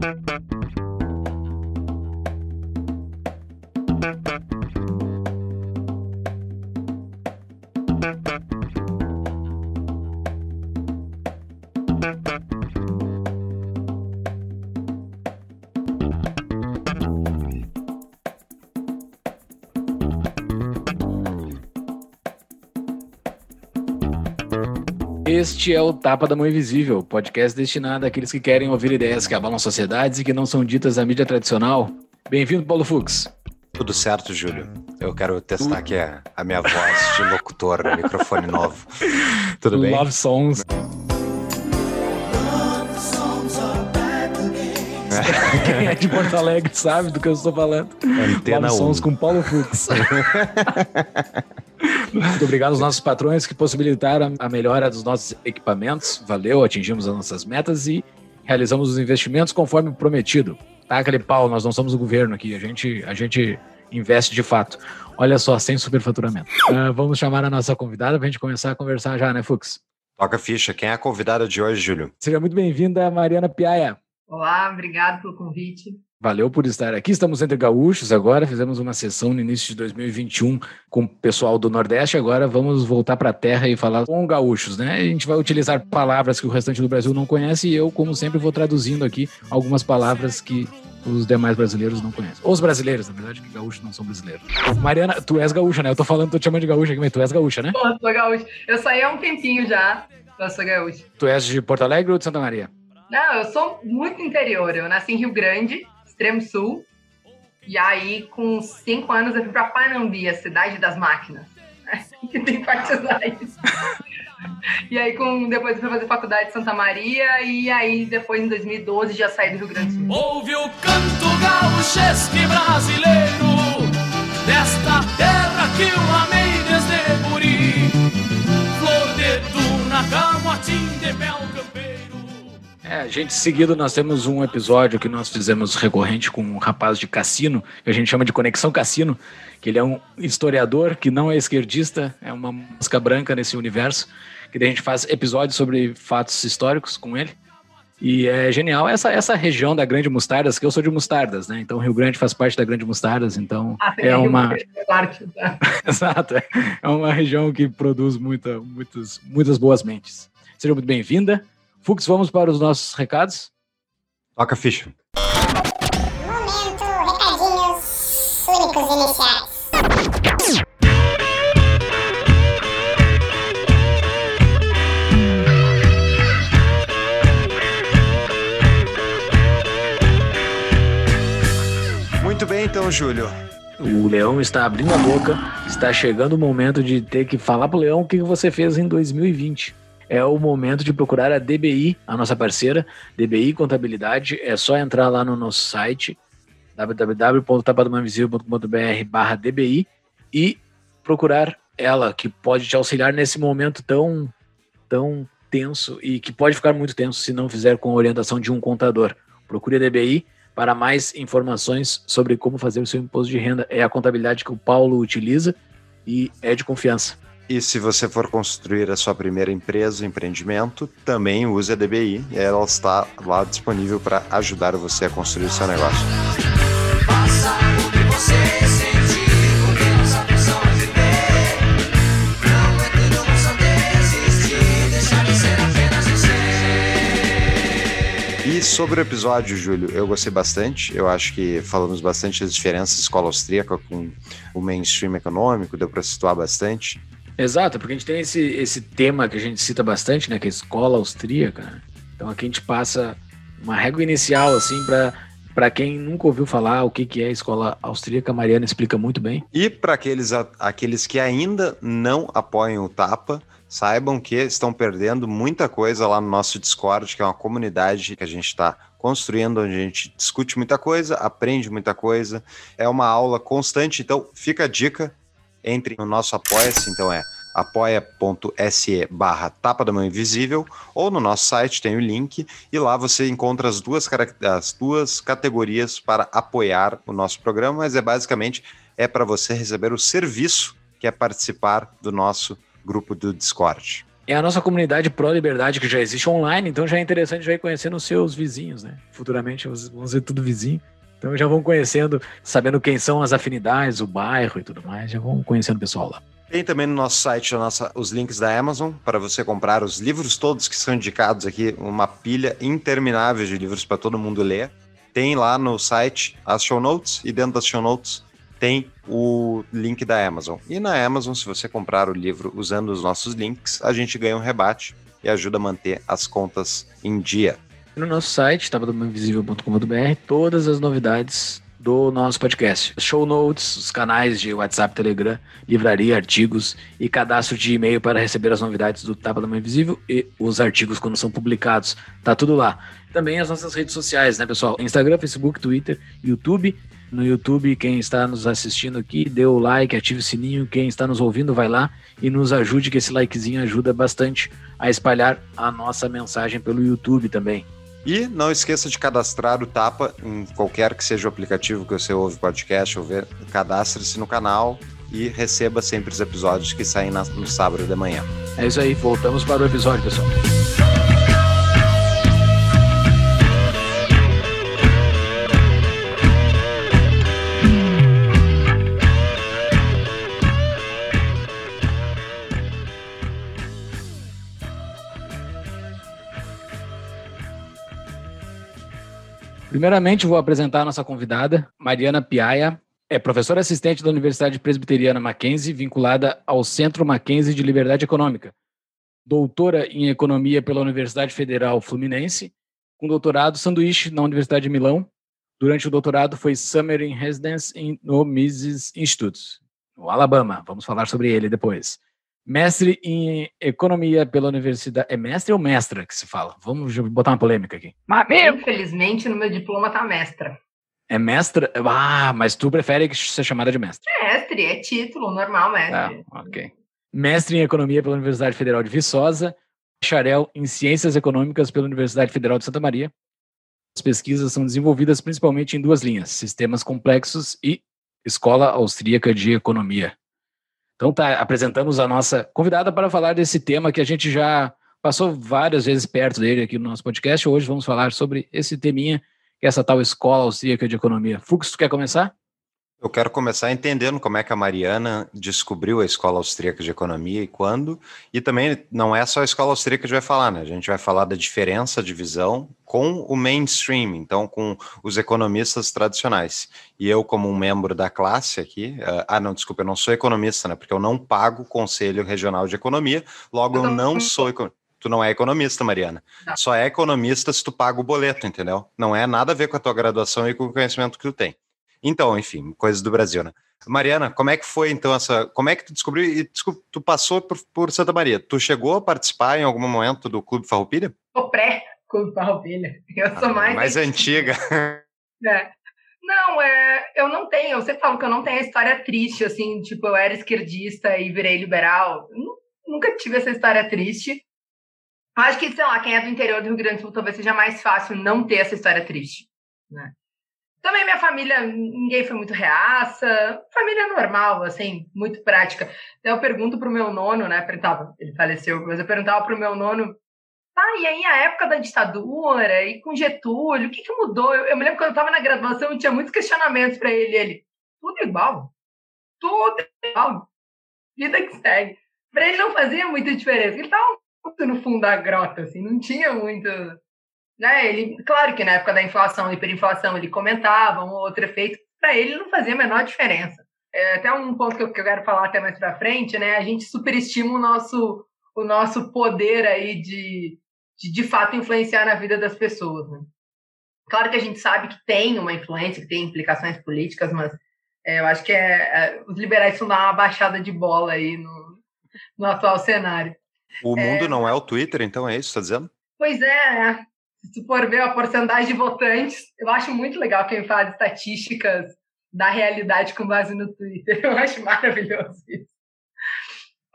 Thank you. Este é o Tapa da Mão Invisível, podcast destinado àqueles que querem ouvir ideias que abalam sociedades e que não são ditas na mídia tradicional. Bem-vindo, Paulo Fux. Tudo certo, Júlio. Eu quero testar aqui a, a minha voz de locutor microfone novo. Tudo bem? Love Songs. Quem é de Porto Alegre sabe do que eu estou falando. Antena Love Songs 1. com Paulo Fux. Muito obrigado aos nossos patrões que possibilitaram a melhora dos nossos equipamentos. Valeu, atingimos as nossas metas e realizamos os investimentos conforme prometido. Tá, aquele pau, nós não somos o governo aqui, a gente, a gente investe de fato. Olha só, sem superfaturamento. Ah, vamos chamar a nossa convidada para a gente começar a conversar já, né, Fux? Toca a ficha. Quem é a convidada de hoje, Júlio? Seja muito bem-vinda, Mariana Piaia. Olá, obrigado pelo convite. Valeu por estar aqui. Estamos entre gaúchos agora. Fizemos uma sessão no início de 2021 com o pessoal do Nordeste. Agora vamos voltar para a terra e falar com gaúchos, né? A gente vai utilizar palavras que o restante do Brasil não conhece e eu, como sempre, vou traduzindo aqui algumas palavras que os demais brasileiros não conhecem. Ou os brasileiros, na verdade, que gaúchos não são brasileiros. Mariana, tu és gaúcha, né? Eu tô falando, tô te chamando de gaúcha aqui, mas tu és gaúcha, né? Pô, sou gaúcha. Eu saí há um tempinho já, mas sou gaúcha. Tu és de Porto Alegre ou de Santa Maria? Não, eu sou muito interior. Eu nasci em Rio Grande, extremo sul. E aí, com cinco anos, eu fui pra Panambi, a cidade das máquinas. que tem partizais. e aí, com, depois eu fui fazer faculdade de Santa Maria. E aí, depois, em 2012, já saí do Rio Grande do Sul. Ouve o canto gauchesque brasileiro Desta terra que eu amei desde guri Flor de duna, camotim de mel campeiro É, gente, seguido nós temos um episódio que nós fizemos recorrente com um rapaz de cassino, que a gente chama de Conexão Cassino, que ele é um historiador que não é esquerdista, é uma mosca branca nesse universo, que daí a gente faz episódios sobre fatos históricos com ele. E é genial essa, essa região da Grande Mostardas, que eu sou de Mostardas, né? Então Rio Grande faz parte da Grande Mostardas, então Ah, é Rio uma tá? Exato, é é uma região que produz muita, muitas, muitas boas mentes. Seja muito bem-vinda. Fux, vamos para os nossos recados? Toca a ficha. Momento, recadinhos únicos iniciais. Muito bem, então, Júlio. O leão está abrindo a boca, está chegando o momento de ter que falar pro leão o que você fez em 2020. É o momento de procurar a DBI, a nossa parceira, DBI Contabilidade. É só entrar lá no nosso site www.tapadomainvisível.com.br barra DBI e procurar ela, que pode te auxiliar nesse momento tão, tão tenso e que pode ficar muito tenso se não fizer com a orientação de um contador. Procure a DBI para mais informações sobre como fazer o seu imposto de renda. É a contabilidade que o Paulo utiliza e é de confiança. E se você for construir a sua primeira empresa, empreendimento, também use a DBI. Ela está lá disponível para ajudar você a construir o seu negócio. Passa o que você sentir Porque nossa função é é E sobre o episódio, Júlio, eu gostei bastante. Eu acho que falamos bastante das diferenças escola austríaca com o mainstream econômico, deu para situar bastante. Exato, porque a gente tem esse, esse tema que a gente cita bastante, né? Que é a escola austríaca. né? Então aqui a gente passa uma régua inicial, assim, para para quem nunca ouviu falar o que, que é a escola austríaca, a Mariana explica muito bem. E para aqueles, aqueles que ainda não apoiam o Tapa, saibam que estão perdendo muita coisa lá no nosso Discord, que é uma comunidade que a gente está construindo, onde a gente discute muita coisa, aprende muita coisa. É uma aula constante, então fica a dica, entre no nosso Apoia-se, então é apoia.se barra tapa da mão invisível ou no nosso site tem o link e lá você encontra as duas, as duas categorias para apoiar o nosso programa, mas é basicamente é para você receber o serviço que é participar do nosso grupo do Discord. É a nossa comunidade pró-liberdade que já existe online, então já é interessante já ir conhecendo os seus vizinhos, né? Futuramente vão ser tudo vizinho. Então já vão conhecendo, sabendo quem são as afinidades, o bairro e tudo mais, já vão conhecendo o pessoal lá. Tem também no nosso site nossa, os links da Amazon para você comprar os livros todos que são indicados aqui, uma pilha interminável de livros para todo mundo ler. Tem lá no site as show notes e dentro das show notes tem o link da Amazon. E na Amazon, se você comprar o livro usando os nossos links, a gente ganha um rebate e ajuda a manter as contas em dia no nosso site, tabadomainvisível.com.br, todas as novidades do nosso podcast. Show notes, os canais de WhatsApp, Telegram, livraria, artigos e cadastro de e-mail para receber as novidades do Tapa da Mãe Invisível e os artigos quando são publicados. Tá tudo lá. Também as nossas redes sociais, né, pessoal? Instagram, Facebook, Twitter, YouTube. No YouTube, quem está nos assistindo aqui, dê o like, ative o sininho. Quem está nos ouvindo, vai lá e nos ajude, que esse likezinho ajuda bastante a espalhar a nossa mensagem pelo YouTube também. E não esqueça de cadastrar o Tapa em qualquer que seja o aplicativo que você ouve podcast ou ver. Cadastre-se no canal e receba sempre os episódios que saem no sábado de manhã. É isso aí, voltamos para o episódio, pessoal. Primeiramente, vou apresentar a nossa convidada, Mariana Piaia. É professora assistente da Universidade Presbiteriana Mackenzie, vinculada ao Centro Mackenzie de Liberdade Econômica. Doutora em Economia pela Universidade Federal Fluminense, com doutorado sanduíche na Universidade de Milão. Durante o doutorado foi Summer in Residence no Mises Institute, no Alabama. Vamos falar sobre ele depois. Mestre em economia pela universidade. É mestre ou mestra que se fala? Vamos botar uma polêmica aqui. Infelizmente, no meu diploma tá mestra. É mestra? Ah, mas tu prefere ser chamada de mestre? Mestre, é título normal, mestre. Ah, ok. Mestre em economia pela Universidade Federal de Viçosa, bacharel em ciências econômicas pela Universidade Federal de Santa Maria. As pesquisas são desenvolvidas principalmente em duas linhas: sistemas complexos e Escola Austríaca de Economia. Então tá, apresentamos a nossa convidada para falar desse tema que a gente já passou várias vezes perto dele aqui no nosso podcast. Hoje vamos falar sobre esse teminha, que é essa tal escola austríaca de economia. Fux, tu quer começar? Eu quero começar entendendo como é que a Mariana descobriu a Escola Austríaca de Economia e quando. E também não é só a Escola Austríaca que a gente vai falar, né? A gente vai falar da diferença de visão com o mainstream, então com os economistas tradicionais. E eu, como um membro da classe aqui, uh, ah, não, desculpa, eu não sou economista, né? Porque eu não pago o Conselho Regional de Economia, logo eu não sou economista. Tu não é economista, Mariana. Só é economista se tu paga o boleto, entendeu? Não é nada a ver com a tua graduação e com o conhecimento que tu tem. Então, enfim, coisas do Brasil, né? Mariana, como é que foi então essa. Como é que tu descobriu e tu passou por, por, Santa Maria? Tu chegou a participar em algum momento do Clube Farroupilha? O pré-Clube Farroupilha. Eu sou ah, mais. Mais antiga. É. Não, é, eu não tenho. Eu sempre falo que eu não tenho a história triste, assim, tipo, eu era esquerdista e virei liberal. Nunca tive essa história triste. Acho que, sei lá, quem é do interior do Rio Grande do Sul talvez seja mais fácil não ter essa história triste. Né? Também minha família, ninguém foi muito reaça, família normal, assim, muito prática. Eu pergunto pro meu nono, né, ele faleceu, mas eu perguntava pro meu nono, ah, e aí a época da ditadura, e com Getúlio, o que que mudou? Eu, eu me lembro quando eu estava na graduação, tinha muitos questionamentos para ele, ele, tudo igual, tudo igual, vida que segue. Para ele não fazia muita diferença, ele estava muito no fundo da grota, assim, não tinha muito né? Ele, claro que na época da inflação, hiperinflação, ele comentava um ou outro efeito, para ele não fazia a menor diferença. É até um ponto que eu, que eu quero falar até mais para frente, né? A gente superestima o nosso, o nosso poder aí de, de, de fato, influenciar na vida das pessoas, né? Claro que a gente sabe que tem uma influência, que tem implicações políticas, mas é, eu acho que é, é, os liberais vão dar uma baixada de bola aí no, no atual cenário. O mundo é, não é o Twitter, então é isso que você está dizendo? Pois é, se tu for ver a porcentagem de votantes, eu acho muito legal quem faz estatísticas da realidade com base no Twitter. Eu acho maravilhoso isso.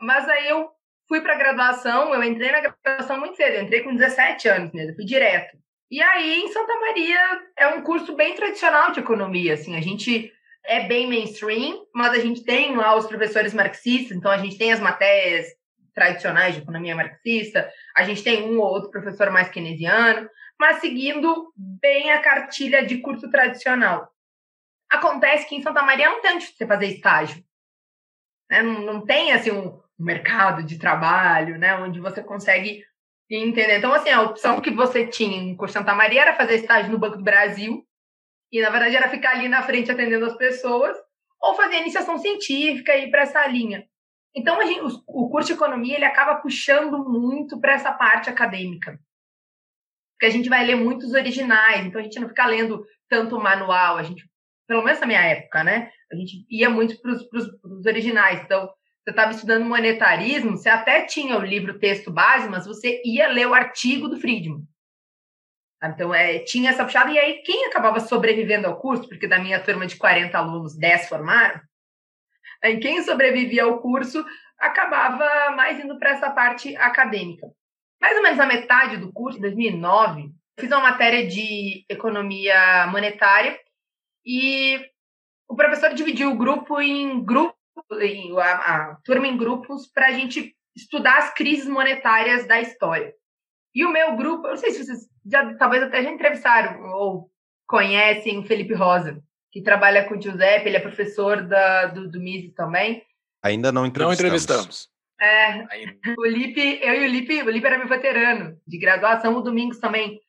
Mas aí eu fui para a graduação, eu entrei na graduação muito cedo, eu entrei com 17 anos mesmo, fui direto. E aí, em Santa Maria, é um curso bem tradicional de economia, assim, a gente é bem mainstream, mas a gente tem lá os professores marxistas, então a gente tem as matérias tradicionais de economia marxista, a gente tem um ou outro professor mais keynesiano, mas seguindo bem a cartilha de curso tradicional. Acontece que em Santa Maria não tem onde você fazer estágio. Né? Não, não tem assim um mercado de trabalho, né? onde você consegue entender. Então, assim, a opção que você tinha em curso Santa Maria era fazer estágio no Banco do Brasil, e na verdade era ficar ali na frente atendendo as pessoas, ou fazer iniciação científica e ir para essa linha. Então, gente, o, curso de economia ele acaba puxando muito para essa parte acadêmica. Porque a gente vai ler muitos originais, então a gente não fica lendo tanto manual, a gente, pelo menos na minha época, né? A gente ia muito para os originais. Então, você estava estudando monetarismo, você até tinha o livro texto base, mas você ia ler o artigo do Friedman. Então, é, tinha essa puxada, e aí quem acabava sobrevivendo ao curso, porque da minha turma de 40 alunos, 10 formaram, aí quem sobrevivia ao curso acabava mais indo para essa parte acadêmica. Mais ou menos a metade do curso, em 2009, fiz uma matéria de economia monetária e o professor dividiu o grupo em grupos, a, a turma em grupos, para a gente estudar as crises monetárias da história. E o meu grupo, eu não sei se vocês já talvez até já entrevistaram ou conhecem o Felipe Rosa, que trabalha com o Giuseppe, ele é professor da, do, do Mises também. Ainda não entrevistamos. Não entrevistamos. É, o Lipe, eu e o Lipe, o Lipe era meu veterano de graduação, o Domingos também,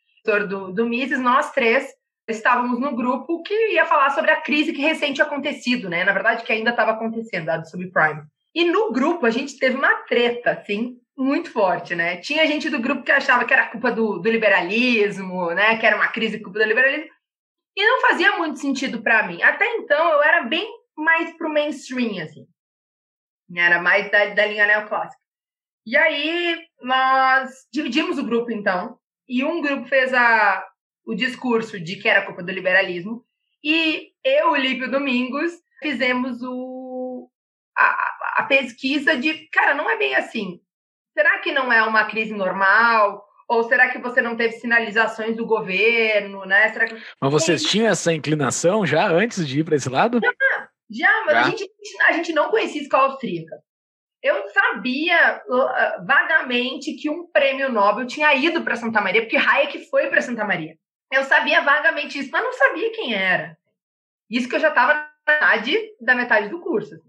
do, do Mises, nós três estávamos no grupo que ia falar sobre a crise que recente acontecido, né? Na verdade, que ainda estava acontecendo, dado subprime. E no grupo a gente teve uma treta, assim, muito forte, né? Tinha gente do grupo que achava que era culpa do, do liberalismo, né? Que era uma crise culpa do liberalismo. E não fazia muito sentido para mim. Até então eu era bem mais pro mainstream, assim. Era mais da, da linha neoclássica. E aí nós dividimos o grupo, então. E um grupo fez a, o discurso de que era culpa do liberalismo. E eu, o Lípio Domingos, fizemos o, a, a pesquisa de, cara, não é bem assim será que não é uma crise normal? Ou será que você não teve sinalizações do governo, né? Será que... Mas vocês tinham essa inclinação já antes de ir para esse lado? Já, já mas já? A, gente, a gente não conhecia escola austríaca. Eu sabia uh, vagamente que um prêmio Nobel tinha ido para Santa Maria, porque Hayek foi para Santa Maria. Eu sabia vagamente isso, mas não sabia quem era. Isso que eu já estava na metade da metade do curso.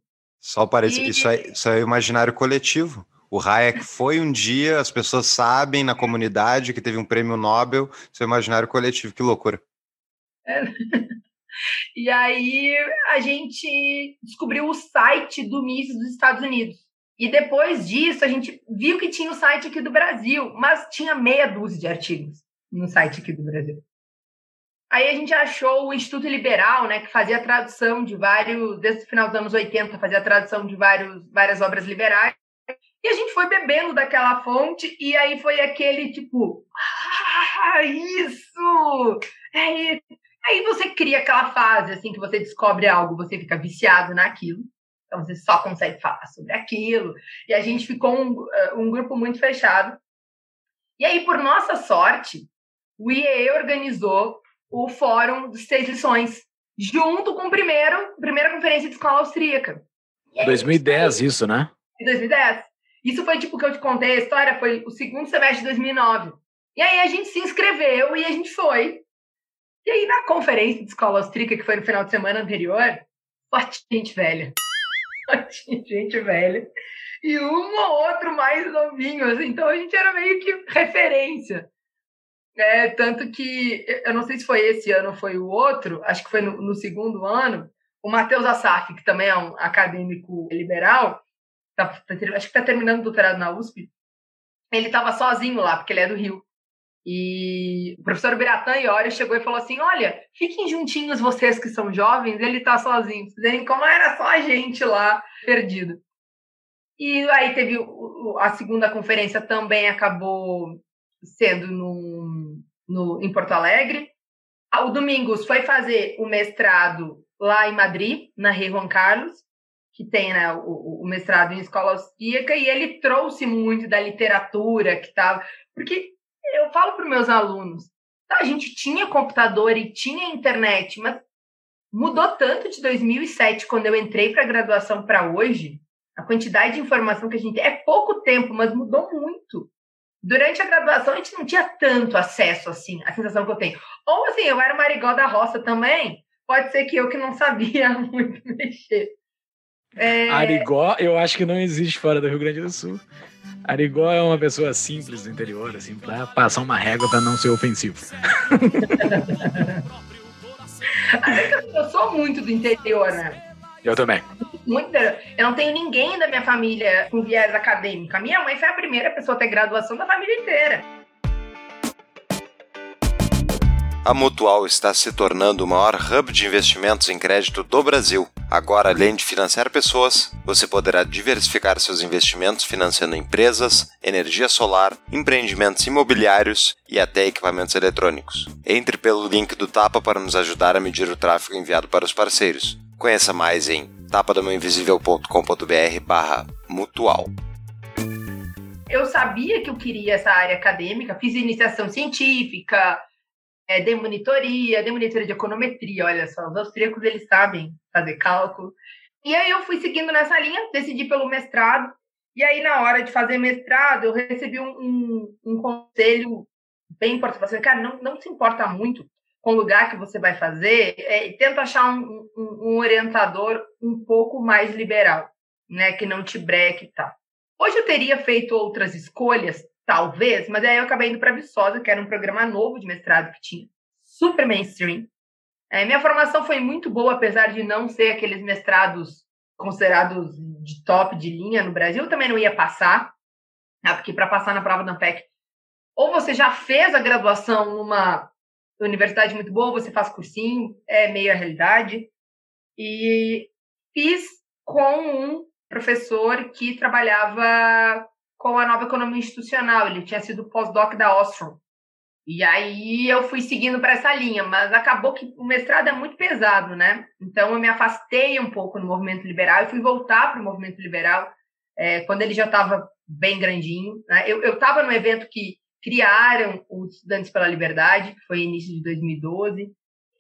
Só parece, e... isso, é, isso é imaginário coletivo. O Hayek foi um dia, as pessoas sabem na comunidade que teve um prêmio Nobel, seu imaginário coletivo, que loucura. É. E aí a gente descobriu o site do Mises dos Estados Unidos. E depois disso a gente viu que tinha o site aqui do Brasil, mas tinha meia dúzia de artigos no site aqui do Brasil. Aí a gente achou o Instituto Liberal, né, que fazia tradução de vários, desde o final dos anos 80, fazia tradução de vários, várias obras liberais. E a gente foi bebendo daquela fonte, e aí foi aquele tipo, ah, isso! Aí, aí você cria aquela fase, assim, que você descobre algo, você fica viciado naquilo. Então você só consegue falar sobre aquilo. E a gente ficou um, eh, um grupo muito fechado. E aí, por nossa sorte, o IEE organizou o Fórum dos Seis Lições, junto com o primeiro, primeira conferência de escola austríaca. 2010, isso, né? Em 2010. Isso foi tipo que eu te contei a história, foi o segundo semestre de 2009. E aí a gente se inscreveu e a gente foi. E aí na conferência de escola austríaca, que foi no final de semana anterior, forte gente velha. Forte gente velha. E um ou outro mais novinho, assim. Então a gente era meio que referência. É, tanto que, eu não sei se foi esse ano ou foi o outro, acho que foi no, no segundo ano, o Matheus Assaf, que também é um acadêmico liberal, tá, tá, acho que está terminando o doutorado na USP, ele estava sozinho lá, porque ele é do Rio. E o professor Biratã Iori chegou e falou assim: Olha, fiquem juntinhos vocês que são jovens, ele está sozinho. Vocês como era só a gente lá perdida. E aí teve a segunda conferência também acabou sendo no, no, em Porto Alegre. O Domingos foi fazer o mestrado lá em Madrid, na Rei Juan Carlos que tem né, o, o, mestrado em escola austríaca, e ele trouxe muito da literatura que estava. Porque eu falo para os meus alunos, tá, a gente tinha computador e tinha internet, mas mudou tanto de 2007, quando eu entrei para a graduação, para hoje. A quantidade de informação que a gente tem é pouco tempo, mas mudou muito. Durante a graduação, a gente não tinha tanto acesso, assim, a sensação que eu tenho. Ou, assim, eu era marigol da roça também, pode ser que eu que não sabia muito mexer. É... Arigó, eu acho que não existe fora do Rio Grande do Sul. Arigó é uma pessoa simples do interior, assim, pra passar uma régua para não ser ofensivo. eu sou muito do interior, né? Eu também. Muito Eu não tenho ninguém da minha família com viés acadêmico. A minha mãe foi a primeira pessoa a ter graduação da família inteira. A Mutual está se tornando o maior hub de investimentos em crédito do Brasil. Agora, além de financiar pessoas, você poderá diversificar seus investimentos financiando empresas, energia solar, empreendimentos imobiliários e até equipamentos eletrônicos. Entre pelo link do Tapa para nos ajudar a medir o tráfego enviado para os parceiros. Conheça mais em tapadamãoinvisível.com.br barra mutual. Eu sabia que eu queria essa área acadêmica, fiz iniciação científica, é, demonitoria, demonitoria de econometria, olha só, os austríacos eles sabem fazer cálculo. E aí eu fui seguindo nessa linha, decidi pelo mestrado, e aí na hora de fazer mestrado eu recebi um, um, um conselho bem importante, assim, cara, não, não se importa muito com o lugar que você vai fazer, é, tenta achar um, um, um, orientador um pouco mais liberal, né, que não te breque e tal. Hoje eu teria feito outras escolhas, talvez, mas aí eu acabei indo para Viçosa, que era um programa novo de mestrado que tinha, super mainstream. É, minha formação foi muito boa, apesar de não ser aqueles mestrados considerados de top de linha no Brasil, eu também não ia passar, né, porque para passar na prova da ANPEC, ou você já fez a graduação numa universidade muito boa, você faz cursinho, é meio a realidade. E fiz com um professor que trabalhava com a nova economia institucional. Ele tinha sido pós-doc da Ostrom. E aí eu fui seguindo para essa linha, mas acabou que o mestrado é muito pesado, né? Então eu me afastei um pouco no movimento liberal e fui voltar para o movimento liberal é, quando ele já estava bem grandinho. Né? Eu estava no evento que criaram os Estudantes pela Liberdade, que foi início de 2012.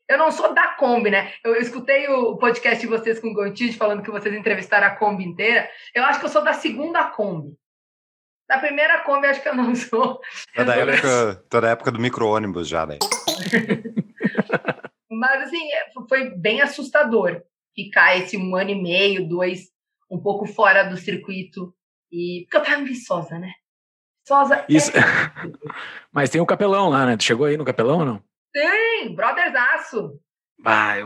Eu não sou da Kombi, né? Eu, eu escutei o podcast de vocês com o Gontijo falando que vocês entrevistaram a Kombi inteira. Eu acho que eu sou da segunda Kombi. Da primeira Kombi, acho que eu não sou. Toda, a época, toda a época do micro-ônibus já, né? Mas, assim, é, foi bem assustador ficar esse um ano e meio, dois, um pouco fora do circuito. E... Porque eu tava viçosa, né? Viçosa Isso. É... Mas tem o capelão lá, né? Tu chegou aí no capelão ou não? Tem, brothersaço. Ah,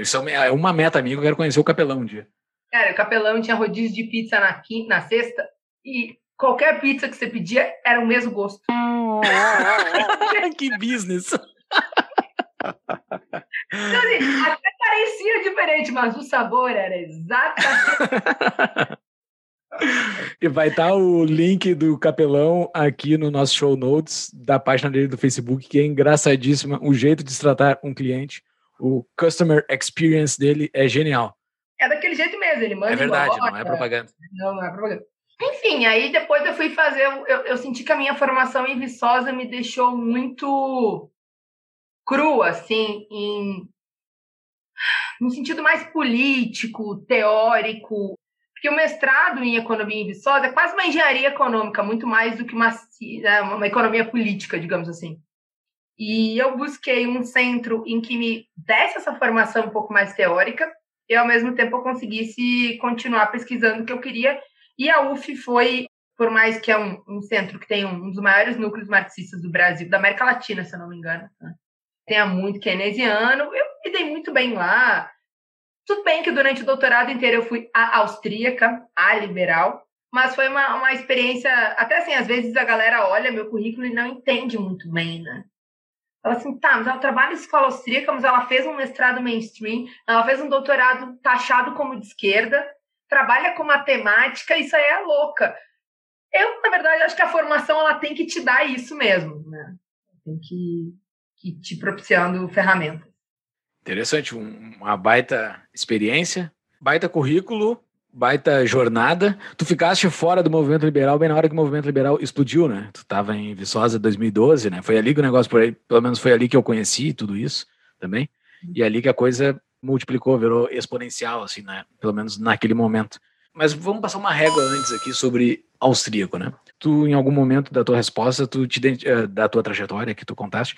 isso é uma meta amigo, eu quero conhecer o capelão um dia. Cara, o capelão tinha rodízio de pizza na quinta, na sexta, e qualquer pizza que você pedia era o mesmo gosto. que business! Então, assim, até parecia diferente, mas o sabor era exatamente. E vai estar tá o link do Capelão aqui no nosso show notes da página dele do Facebook, que é engraçadíssima. O jeito de tratar um cliente, o customer experience dele é genial. É daquele jeito mesmo, ele manda. É verdade, embora, não é propaganda. Não, não é propaganda. Enfim, aí depois eu fui fazer. Eu, eu senti que a minha formação em Viçosa me deixou muito crua, assim, em, no sentido mais político, teórico. Porque o mestrado em economia em Viçosa é quase uma engenharia econômica, muito mais do que uma, né, uma economia política, digamos assim. E eu busquei um centro em que me desse essa formação um pouco mais teórica e, ao mesmo tempo, eu conseguisse continuar pesquisando o que eu queria. E a UF foi, por mais que é um, um centro que tem um, um, dos maiores núcleos marxistas do Brasil, da América Latina, se eu não me engano, né? tenha muito keynesiano, eu me dei muito bem lá. Tudo bem que durante o doutorado inteiro eu fui a austríaca, a liberal, mas foi uma, uma experiência, até assim, às vezes a galera olha meu currículo e não entende muito bem, né? Ela assim, tá, mas ela trabalha em escola austríaca, mas ela fez um mestrado mainstream, ela fez um doutorado taxado como de esquerda, trabalha com matemática, isso aí é louca. Eu, na verdade, acho que a formação ela tem que te dar isso mesmo, né? Tem que, que te propiciando ferramentas. Interessante, uma baita experiência, baita currículo, baita jornada. Tu ficaste fora do movimento liberal bem na hora que o movimento liberal explodiu, né? Tu estava em Viçosa 2012, né? Foi ali que o negócio por aí, pelo menos foi ali que eu conheci tudo isso também. E ali que a coisa multiplicou, virou exponencial, assim, né? Pelo menos naquele momento. Mas vamos passar uma régua antes aqui sobre austríaco, né? Tu, em algum momento da tua resposta, tu te, eh, da tua trajetória que tu contaste,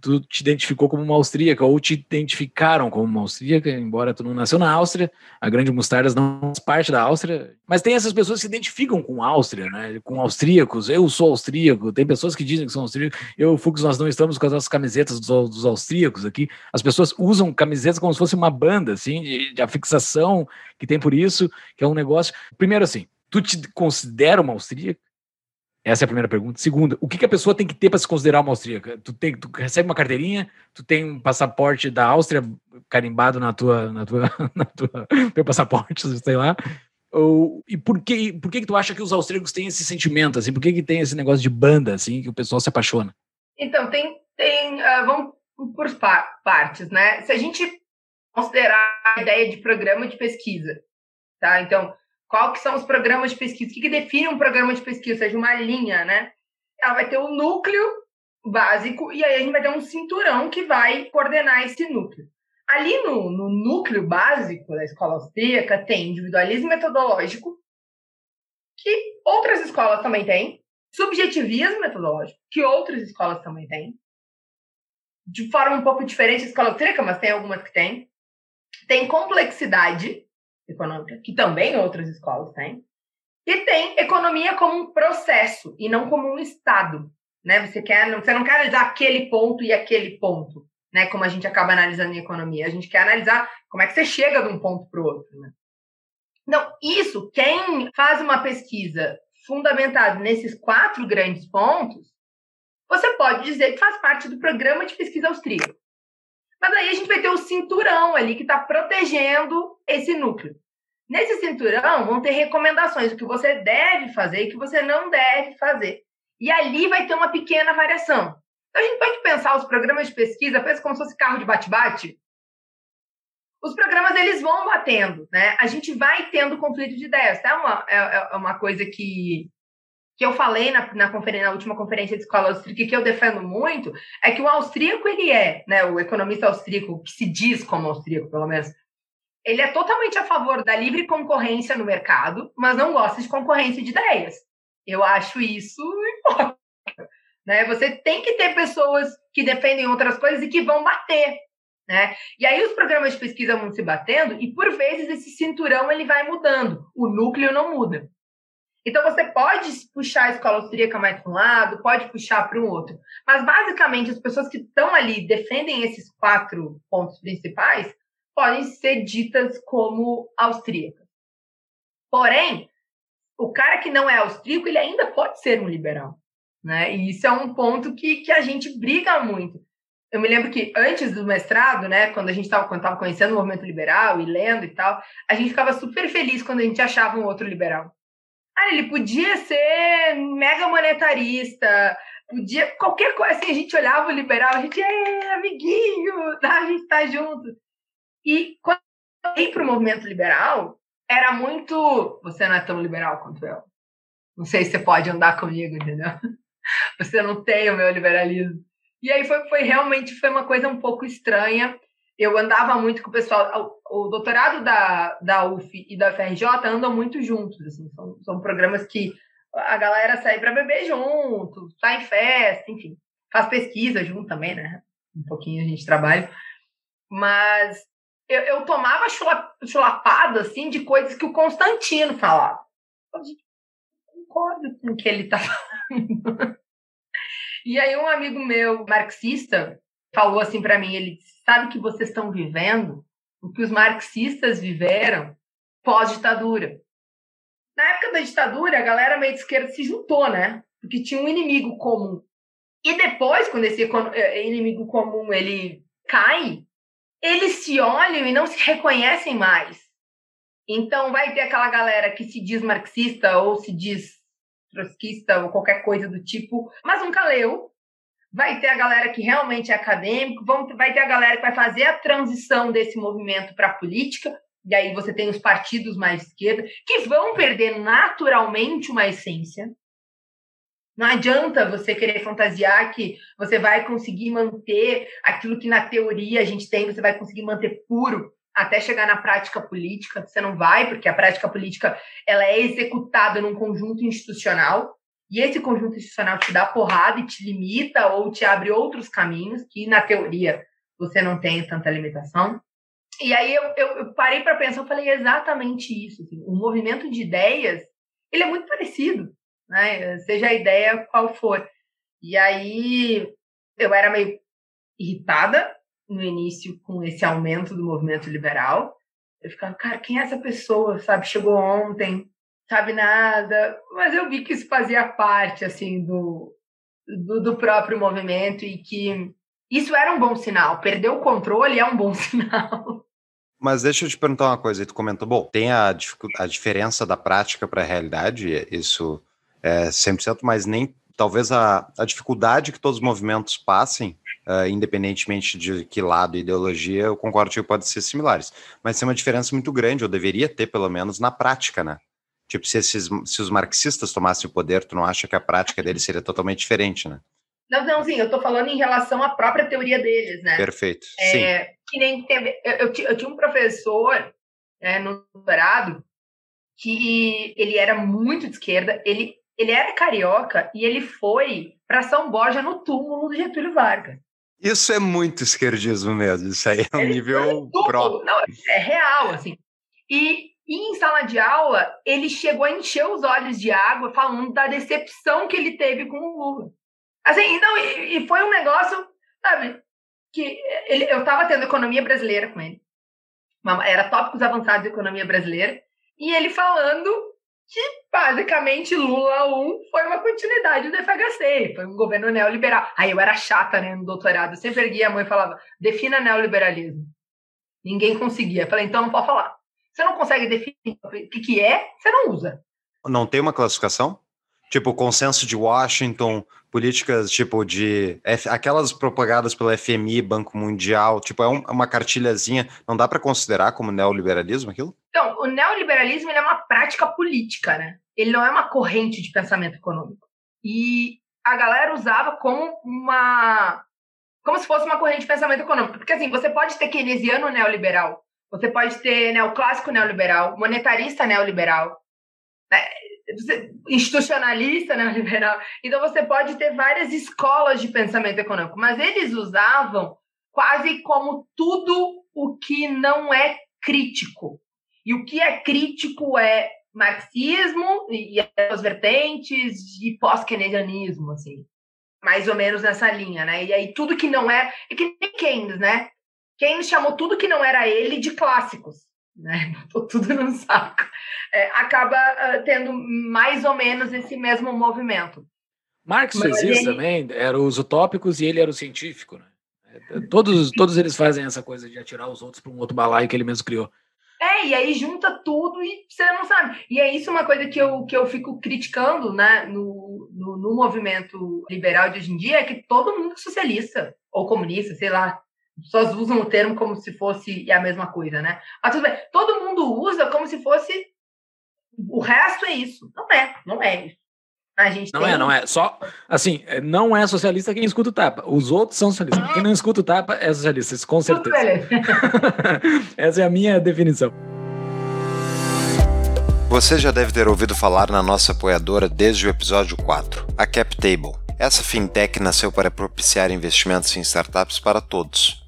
tu te identificou como uma austríaca ou te identificaram como uma austríaca, embora tu não nasceu na Áustria, a Grande Mostardas não faz parte da Áustria, mas tem essas pessoas que se identificam com a Áustria, né? Com austríacos, eu sou austríaco, tem pessoas que dizem que são austríacos, eu e o Fux, nós não estamos com as nossas camisetas dos, dos austríacos aqui, as pessoas usam camisetas como se fosse uma banda, assim, de, de afixação que tem por isso, que é um negócio... Primeiro assim, tu te considera uma austríaca? Essa é a primeira pergunta. Segunda, o que, que a pessoa tem que ter para se considerar uma austríaca? Tu, tem, tu recebe uma carteirinha, tu tem um passaporte da Áustria carimbado na tua, na tua, na tua teu passaporte, sei lá. Ou, e por que, por que que tu acha que os austríacos têm esse sentimento, assim? Por que que tem esse negócio de banda, assim, que o pessoal se apaixona? Então, tem, tem uh, vamos por partes, né? Se a gente considerar a ideia de programa de pesquisa, tá? Então, qual que são os programas de pesquisa? O que, que define um programa de pesquisa? Ou seja, uma linha, né? Ela vai ter o um núcleo básico e aí a gente vai ter um cinturão que vai coordenar esse núcleo. Ali no, no núcleo básico da escola austríaca tem individualismo metodológico, que outras escolas também têm, subjetivismo metodológico, que outras escolas também têm, de forma um pouco diferente a escola austríaca, mas tem algumas que têm. Tem complexidade, econômica, que também outras escolas têm. E tem economia como um processo e não como um estado, né? Você quer, você não quer analisar aquele ponto e aquele ponto, né? Como a gente acaba analisando em economia, a gente quer analisar como é que você chega de um ponto para o outro, né? Então, isso, quem faz uma pesquisa fundamentada nesses quatro grandes pontos, você pode dizer que faz parte do programa de pesquisa austríaco. Mas aí a gente vai ter o cinturão ali que está protegendo esse núcleo. Nesse cinturão vão ter recomendações, o que você deve fazer e o que você não deve fazer. E ali vai ter uma pequena variação. Então a gente pode pensar os programas de pesquisa, pensa como se fosse carro de bate-bate. Os programas eles vão batendo, né? A gente vai tendo conflito de ideias. Tá? Uma, é, é uma coisa que que eu falei na, na, na, última conferência de escola austríaca que eu defendo muito, é que o austríaco, ele é, né, o economista austríaco, que se diz como austríaco, pelo menos, ele é totalmente a favor da livre concorrência no mercado, mas não gosta de concorrência de ideias. Eu acho isso. Né? Você tem que ter pessoas que defendem outras coisas e que vão bater. Né? E aí os programas de pesquisa vão se batendo e, por vezes, esse cinturão ele vai mudando. O núcleo não muda. Então, você pode puxar a escola austríaca mais para um lado, pode puxar para um outro. Mas, basicamente, as pessoas que estão ali defendem esses quatro pontos principais podem ser ditas como austríacas. Porém, o cara que não é austríaco, ele ainda pode ser um liberal. Né? E isso é um ponto que, que a gente briga muito. Eu me lembro que antes do mestrado, né, quando a gente estava conhecendo o movimento liberal e lendo e tal, a gente ficava super feliz quando a gente achava um outro liberal. Ah, ele podia ser mega monetarista, podia qualquer coisa. Assim, a gente olhava o liberal, a gente é amiguinho, tá? a gente tá junto. E quando eu para o movimento liberal, era muito. Você não é tão liberal quanto eu. Não sei se você pode andar comigo, entendeu? Você não tem o meu liberalismo. E aí foi, foi realmente foi uma coisa um pouco estranha eu andava muito com o pessoal. O, doutorado da, da UF e da FRJ andam muito juntos, assim, são, são programas que a galera sai para beber junto, sai em festa, enfim, faz pesquisa junto também, né? Um pouquinho a gente trabalha. Mas eu, eu tomava chula, chulapada, assim, de coisas que o Constantino falava. Eu concordo com o que ele tá falando. e aí um amigo meu, marxista, falou assim para mim, ele disse, sabe que vocês estão vivendo o que os marxistas viveram pós-ditadura. Na época da ditadura, a galera meio de esquerda se juntou, né? Porque tinha um inimigo comum. E depois, quando esse eh, inimigo comum ele cai, eles se olham e não se reconhecem mais. Então vai ter aquela galera que se diz marxista ou se diz trotskista ou qualquer coisa do tipo, mas nunca leu, vai ter a galera que realmente é acadêmico, vão, vai ter a galera que vai fazer a transição desse movimento para a política, e aí você tem os partidos mais esquerda, que vão perder naturalmente uma essência. Não adianta você querer fantasiar que você vai conseguir manter aquilo que na teoria a gente tem, você vai conseguir manter puro, até chegar na prática política, você não vai, porque a prática política ela é executada num conjunto institucional, e esse conjunto institucional te dá porrada e te limita ou te abre outros caminhos que, na teoria, você não tem tanta limitação. E aí eu, eu, eu parei para pensar, eu falei exatamente isso. Assim, o movimento de ideias, ele é muito parecido, né? seja a ideia qual for. E aí eu era meio irritada no início com esse aumento do movimento liberal. Eu ficava, cara, quem é essa pessoa, sabe? Chegou ontem, sabe nada. Mas eu vi que isso fazia parte, assim, do, do, do próprio movimento e que isso era um bom sinal. Perder o controle é um bom sinal. Mas deixa eu te perguntar uma coisa. Tu comentou, bom, tem a, a diferença da prática para a realidade, isso é 100%, mas nem talvez a, a dificuldade que todos os movimentos passem uh, independentemente de que lado ideologia, eu concordo que pode ser similares. Mas tem uma diferença muito grande, ou deveria ter, pelo menos, na prática, né? Tipo, se, esses, se os marxistas tomassem o poder, tu não acha que a prática deles seria totalmente diferente, né? Não, não, sim, eu estou falando em relação à própria teoria deles, né? Perfeito, é, sim. Que nem teve, eu, eu, eu tinha um professor é, no doutorado que ele era muito de esquerda, ele, ele era carioca e ele foi para São Borja no túmulo do Getúlio Vargas. Isso é muito esquerdismo mesmo. Isso aí é um nível próprio. Não, é real, assim. E, e, em sala de aula, ele chegou a encher os olhos de água falando da decepção que ele teve com o Lula. Assim, não, e, e foi um negócio, sabe, que ele, eu estava tendo economia brasileira com ele. Era tópicos avançados de economia brasileira. E ele falando que basicamente Lula 1 foi uma continuidade do FHC, foi um governo neoliberal. Aí eu era chata, né, no doutorado, eu sempre erguia a mãe e falava, defina neoliberalismo. Ninguém conseguia. Eu falei, então não pode falar. Você não consegue definir o que, que é, você não usa. Não tem uma classificação? Tipo, consenso de Washington, políticas tipo de. Aquelas propagadas pelo FMI, Banco Mundial, tipo, é um, uma cartilhazinha. Não dá para considerar como neoliberalismo aquilo? Então, o neoliberalismo é uma prática política, né? Ele não é uma corrente de pensamento econômico. E a galera usava como uma. como se fosse uma corrente de pensamento econômico. Porque assim, você pode ter keynesiano neoliberal, você pode ter neoclássico neoliberal, monetarista neoliberal. Né? institucionalista neoliberal. Então você pode ter várias escolas de pensamento econômico, mas eles usavam quase como tudo o que não é crítico. E o que é crítico é marxismo e as vertentes de pós-keynesianismo, assim. Mais ou menos nessa linha, né? E aí tudo que não é... É que nem Keynes, né? Keynes chamou tudo que não era ele de clássicos, né? Botou tudo no saco. É, acaba uh, tendo mais ou menos esse mesmo movimento. Marx Mas fez isso ele... também, eram os utópicos e ele era o científico, né? É, todos, todos eles fazem essa coisa de atirar os outros para um outro balaio que ele mesmo criou. É, e aí junta tudo e você não sabe. E é isso uma coisa que eu, que eu fico criticando né, no, no, no movimento liberal de hoje em dia, é que todo mundo é socialista, ou comunista, sei lá. As pessoas usam o termo como se fosse a mesma coisa, né? Mas tudo bem, todo mundo usa como se fosse o resto é isso. Não é, não é isso. A gente não tem... é, não é. Só, assim, não é socialista quem escuta o tapa. Os outros são socialistas. Quem não escuta o tapa é socialista, com certeza. Essa é a minha definição. Você já deve ter ouvido falar na nossa apoiadora desde o episódio 4, a CapTable. Essa fintech nasceu para propiciar investimentos em startups para todos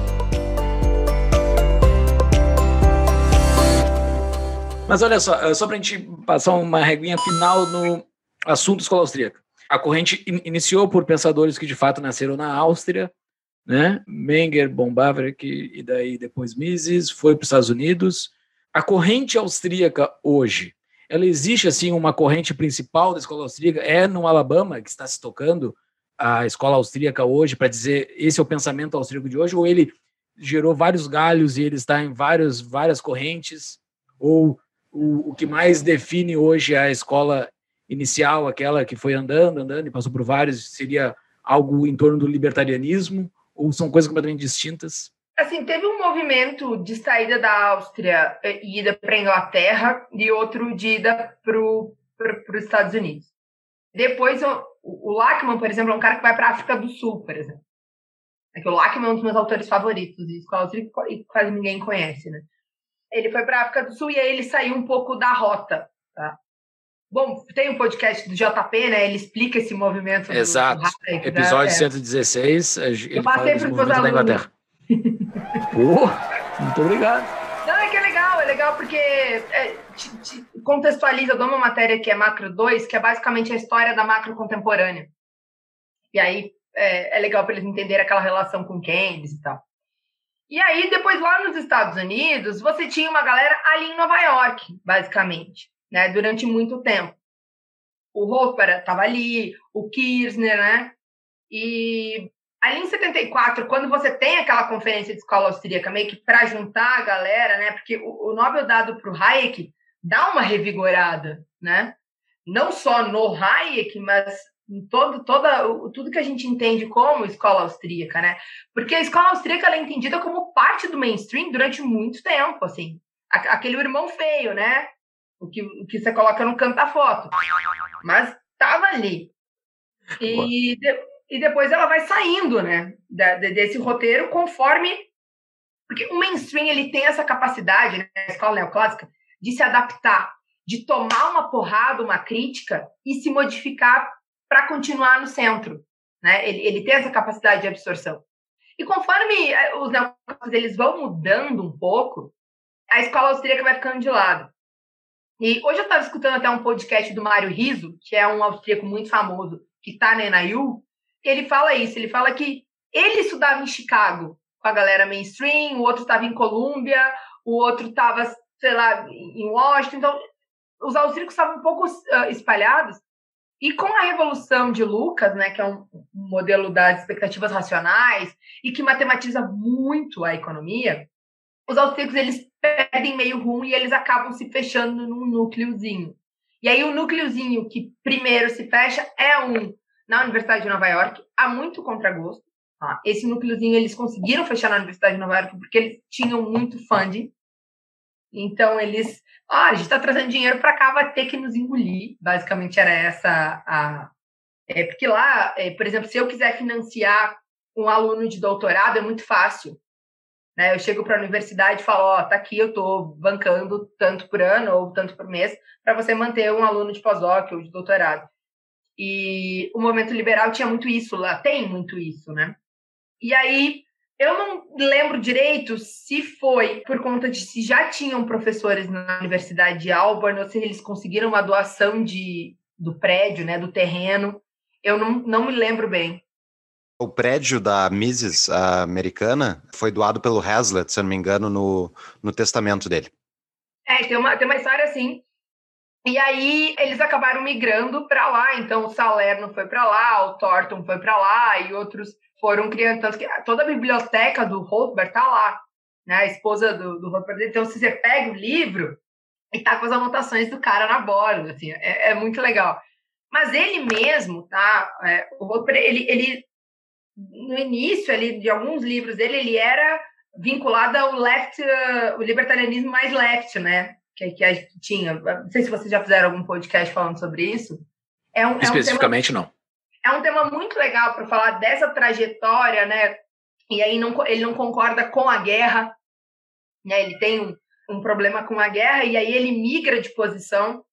Mas olha só, eh, só para a gente passar uma reguinha final no assunto escola austríaca. A corrente in iniciou por pensadores que de fato nasceram na Áustria, né? Menger, Bombavrek e daí depois Mises, foi para os Estados Unidos. A corrente austríaca hoje, ela existe assim uma corrente principal da escola austríaca é no Alabama que está se tocando a escola austríaca hoje para dizer esse é o pensamento austríaco de hoje ou ele gerou vários galhos e ele está em vários várias correntes ou o, o que mais define hoje a escola inicial, aquela que foi andando, andando e passou por vários, seria algo em torno do libertarianismo? Ou são coisas completamente distintas? Assim, teve um movimento de saída da Áustria e ida para a Inglaterra e outro de ida para os Estados Unidos. Depois, o, o Lachman, por exemplo, é um cara que vai para a África do Sul, por exemplo. É que o Lachman é um dos meus autores favoritos, e quase ninguém conhece, né? Ele foi para a África do Sul e aí ele saiu um pouco da rota, tá? Bom, tem um podcast do JP, né? Ele explica esse movimento. Exato. Do, do Episódio né? 116. Ele Eu passei para os da Inglaterra. oh, muito obrigado. Não, é que é legal, é legal porque é, te, te contextualiza. Eu dou uma matéria que é Macro 2, que é basicamente a história da macro contemporânea. E aí é, é legal para eles entenderem aquela relação com Keynes e tal. E aí, depois lá nos Estados Unidos, você tinha uma galera ali em Nova York, basicamente né, durante muito tempo. O Roper estava ali, o Kirchner, né? E ali em 74, quando você tem aquela conferência de escola austríaca, meio que para juntar a galera, né? Porque o, o Nobel dado para o Hayek dá uma revigorada, né? Não só no Hayek, mas todo, toda, tudo que a gente entende como escola austríaca, né? Porque a escola austríaca é entendida como parte do mainstream durante muito tempo, assim. Aquele irmão feio, né? o que, o que você coloca no canto da foto. Mas estava ali. E, de, e depois ela vai saindo, né, da, desse roteiro conforme. Porque o mainstream ele tem essa capacidade, né, a escola neoclássica, de se adaptar, de tomar uma porrada, uma crítica e se modificar para continuar no centro. Né? Ele, ele tem essa capacidade de absorção. E conforme eh, os neoclássicos eles vão mudando um pouco, a escola austríaca vai ficando de lado. E hoje eu estava escutando até um podcast do Mário Riso, que é um austríaco muito famoso, que está na NIU, ele fala isso, ele fala que ele estudava em Chicago com a galera mainstream, o outro estava em Colômbia, o outro estava, sei lá, em Washington, então os austríacos estavam um pouco uh, espalhados, e com a revolução de Lucas, né, que é um modelo das expectativas racionais e que matematiza muito a economia, os austríacos eles perdem meio rumo e eles acabam se fechando num núcleozinho. E aí o núcleozinho que primeiro se fecha é um na Universidade de Nova York, há muito contragosto. Tá? Esse núcleozinho eles conseguiram fechar na Universidade de Nova York porque eles tinham muito funding. Então eles, ah, a gente está trazendo dinheiro para cá, vai ter que nos engolir. Basicamente era essa a. É, porque lá, é, por exemplo, se eu quiser financiar um aluno de doutorado, é muito fácil. Né? Eu chego para a universidade e falo, ó, oh, tá aqui, eu estou bancando tanto por ano ou tanto por mês para você manter um aluno de pós-doc ou de doutorado. E o movimento liberal tinha muito isso lá, tem muito isso, né? E aí eu não lembro direito se foi por conta de se já tinham professores na Universidade de Auburn ou se eles conseguiram uma doação de, do prédio, né, do terreno. Eu não, não me lembro bem. O prédio da Mises americana foi doado pelo Hazlitt, se eu não me engano, no, no testamento dele. É, tem uma, tem uma história assim. E aí eles acabaram migrando para lá, então o Salerno foi para lá, o Thornton foi para lá e outros foram criando, tanto que toda a biblioteca do Rothbard tá lá, né? A esposa do, do Rothbard. Então, se você pega o livro e tá com as anotações do cara na borda, assim, é, é muito legal. Mas ele mesmo, tá? É, o Rothbard, ele, ele no início ali de alguns livros dele, ele era vinculado ao left, uh, o libertarianismo mais left, né? Que, que, tinha. Não sei se vocês já fizeram algum podcast falando sobre isso. É um, Especificamente, é um tema, não. É um tema muito legal para falar dessa trajetória, né? E aí não, ele não concorda com a guerra, né? Ele tem um, um problema com a guerra e aí ele migra de posição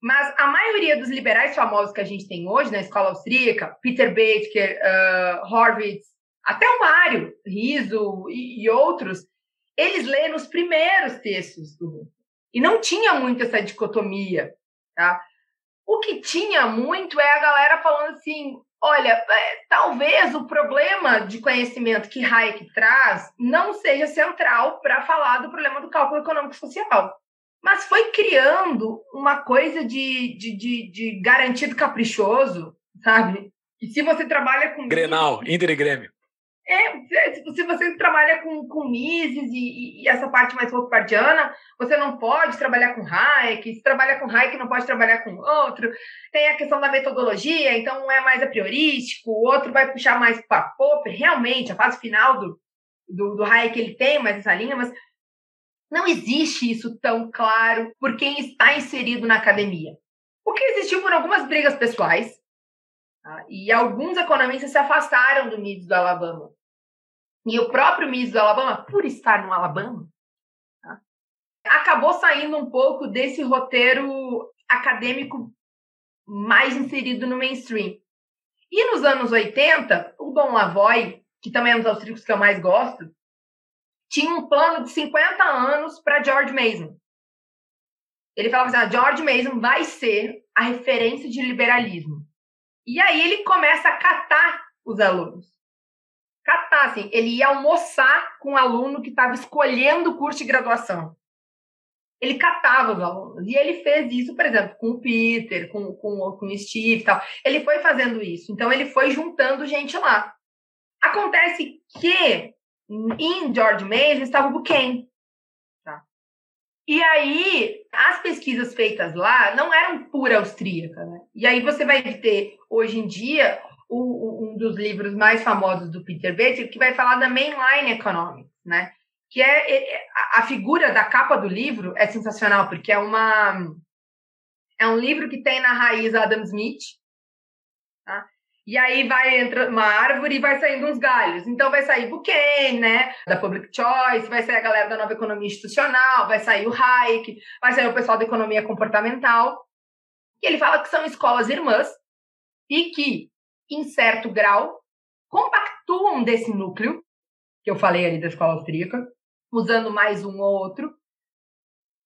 mas a maioria dos liberais famosos que a gente tem hoje na escola austríaca, Peter Baker, uh, Horwitz, até o Mário, Riso e, e, outros, eles leem os primeiros textos do. E não tinha muito essa dicotomia, tá? O que tinha muito é a galera falando assim, olha, é, talvez o problema de conhecimento que Hayek traz não seja central para falar do problema do cálculo econômico social mas foi criando uma coisa de, de, de, de garantido caprichoso, sabe? E se você trabalha com. Grenal, Inter e Grêmio. É, se você trabalha com, com Mises e, e, essa parte mais Rothbardiana, você não pode trabalhar com Hayek, se trabalha com Hayek não pode trabalhar com outro. Tem a questão da metodologia, então um é mais a priorístico, o outro vai puxar mais para Popper. Realmente, a fase final do, do, do Hayek ele tem mais essa linha, mas não existe isso tão claro por quem está inserido na academia. O que existiu por algumas brigas pessoais, tá? e alguns economistas se afastaram do Mises do Alabama. E o próprio Mises do Alabama, por estar no Alabama, tá? acabou saindo um pouco desse roteiro acadêmico mais inserido no mainstream. E nos anos 80, o Dom Lavoy, que também é um dos austríacos que eu mais gosto, tinha um plano de 50 anos para George Mason. Ele falava assim: ah, George Mason vai ser a referência de liberalismo. E aí ele começa a catar os alunos. Catar, assim, ele ia almoçar com um aluno que estava escolhendo o curso de graduação. Ele catava os alunos. E ele fez isso, por exemplo, com o Peter, com, com, com o Steve e tal. Ele foi fazendo isso. Então, ele foi juntando gente lá. Acontece que em George Mason estava o Buchanan. Tá? E aí, as pesquisas feitas lá não eram pura austríaca. Né? E aí você vai ter, hoje em dia, o, dos livros mais famosos do Peter Bates, que vai falar da Mainline Economics, né? Que é, é a figura da capa do livro é sensacional, porque é uma é um livro que tem na raiz Adam Smith, tá? E aí vai entrando uma árvore e vai saindo uns galhos. Então vai sair Buchanan, né? Da Public Choice, vai sair a galera da nova economia institucional, vai sair o Hayek, vai sair o pessoal da economia comportamental. E ele fala que são escolas irmãs e que, em certo grau, compactuam desse núcleo, que eu falei ali da escola austríaca, usando mais um ou outro,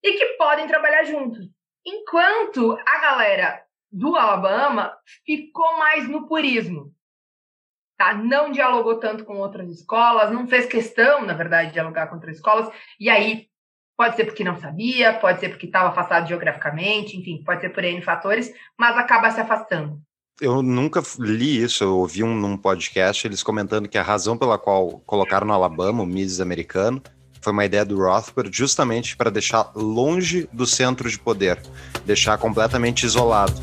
e que podem trabalhar juntos. Enquanto a galera do Alabama ficou mais no purismo. Tá? Não dialogou tanto com outras escolas, não fez questão, na verdade, de dialogar com outras escolas, e aí pode ser porque não sabia, pode ser porque estava afastado geograficamente, enfim, pode ser por N fatores, mas acaba se afastando. Eu nunca li isso, eu ouvi um, num podcast eles comentando que a razão pela qual colocaram no Alabama o Mises americano foi uma ideia do Rothbard justamente para deixar longe do centro de poder, deixar completamente isolado.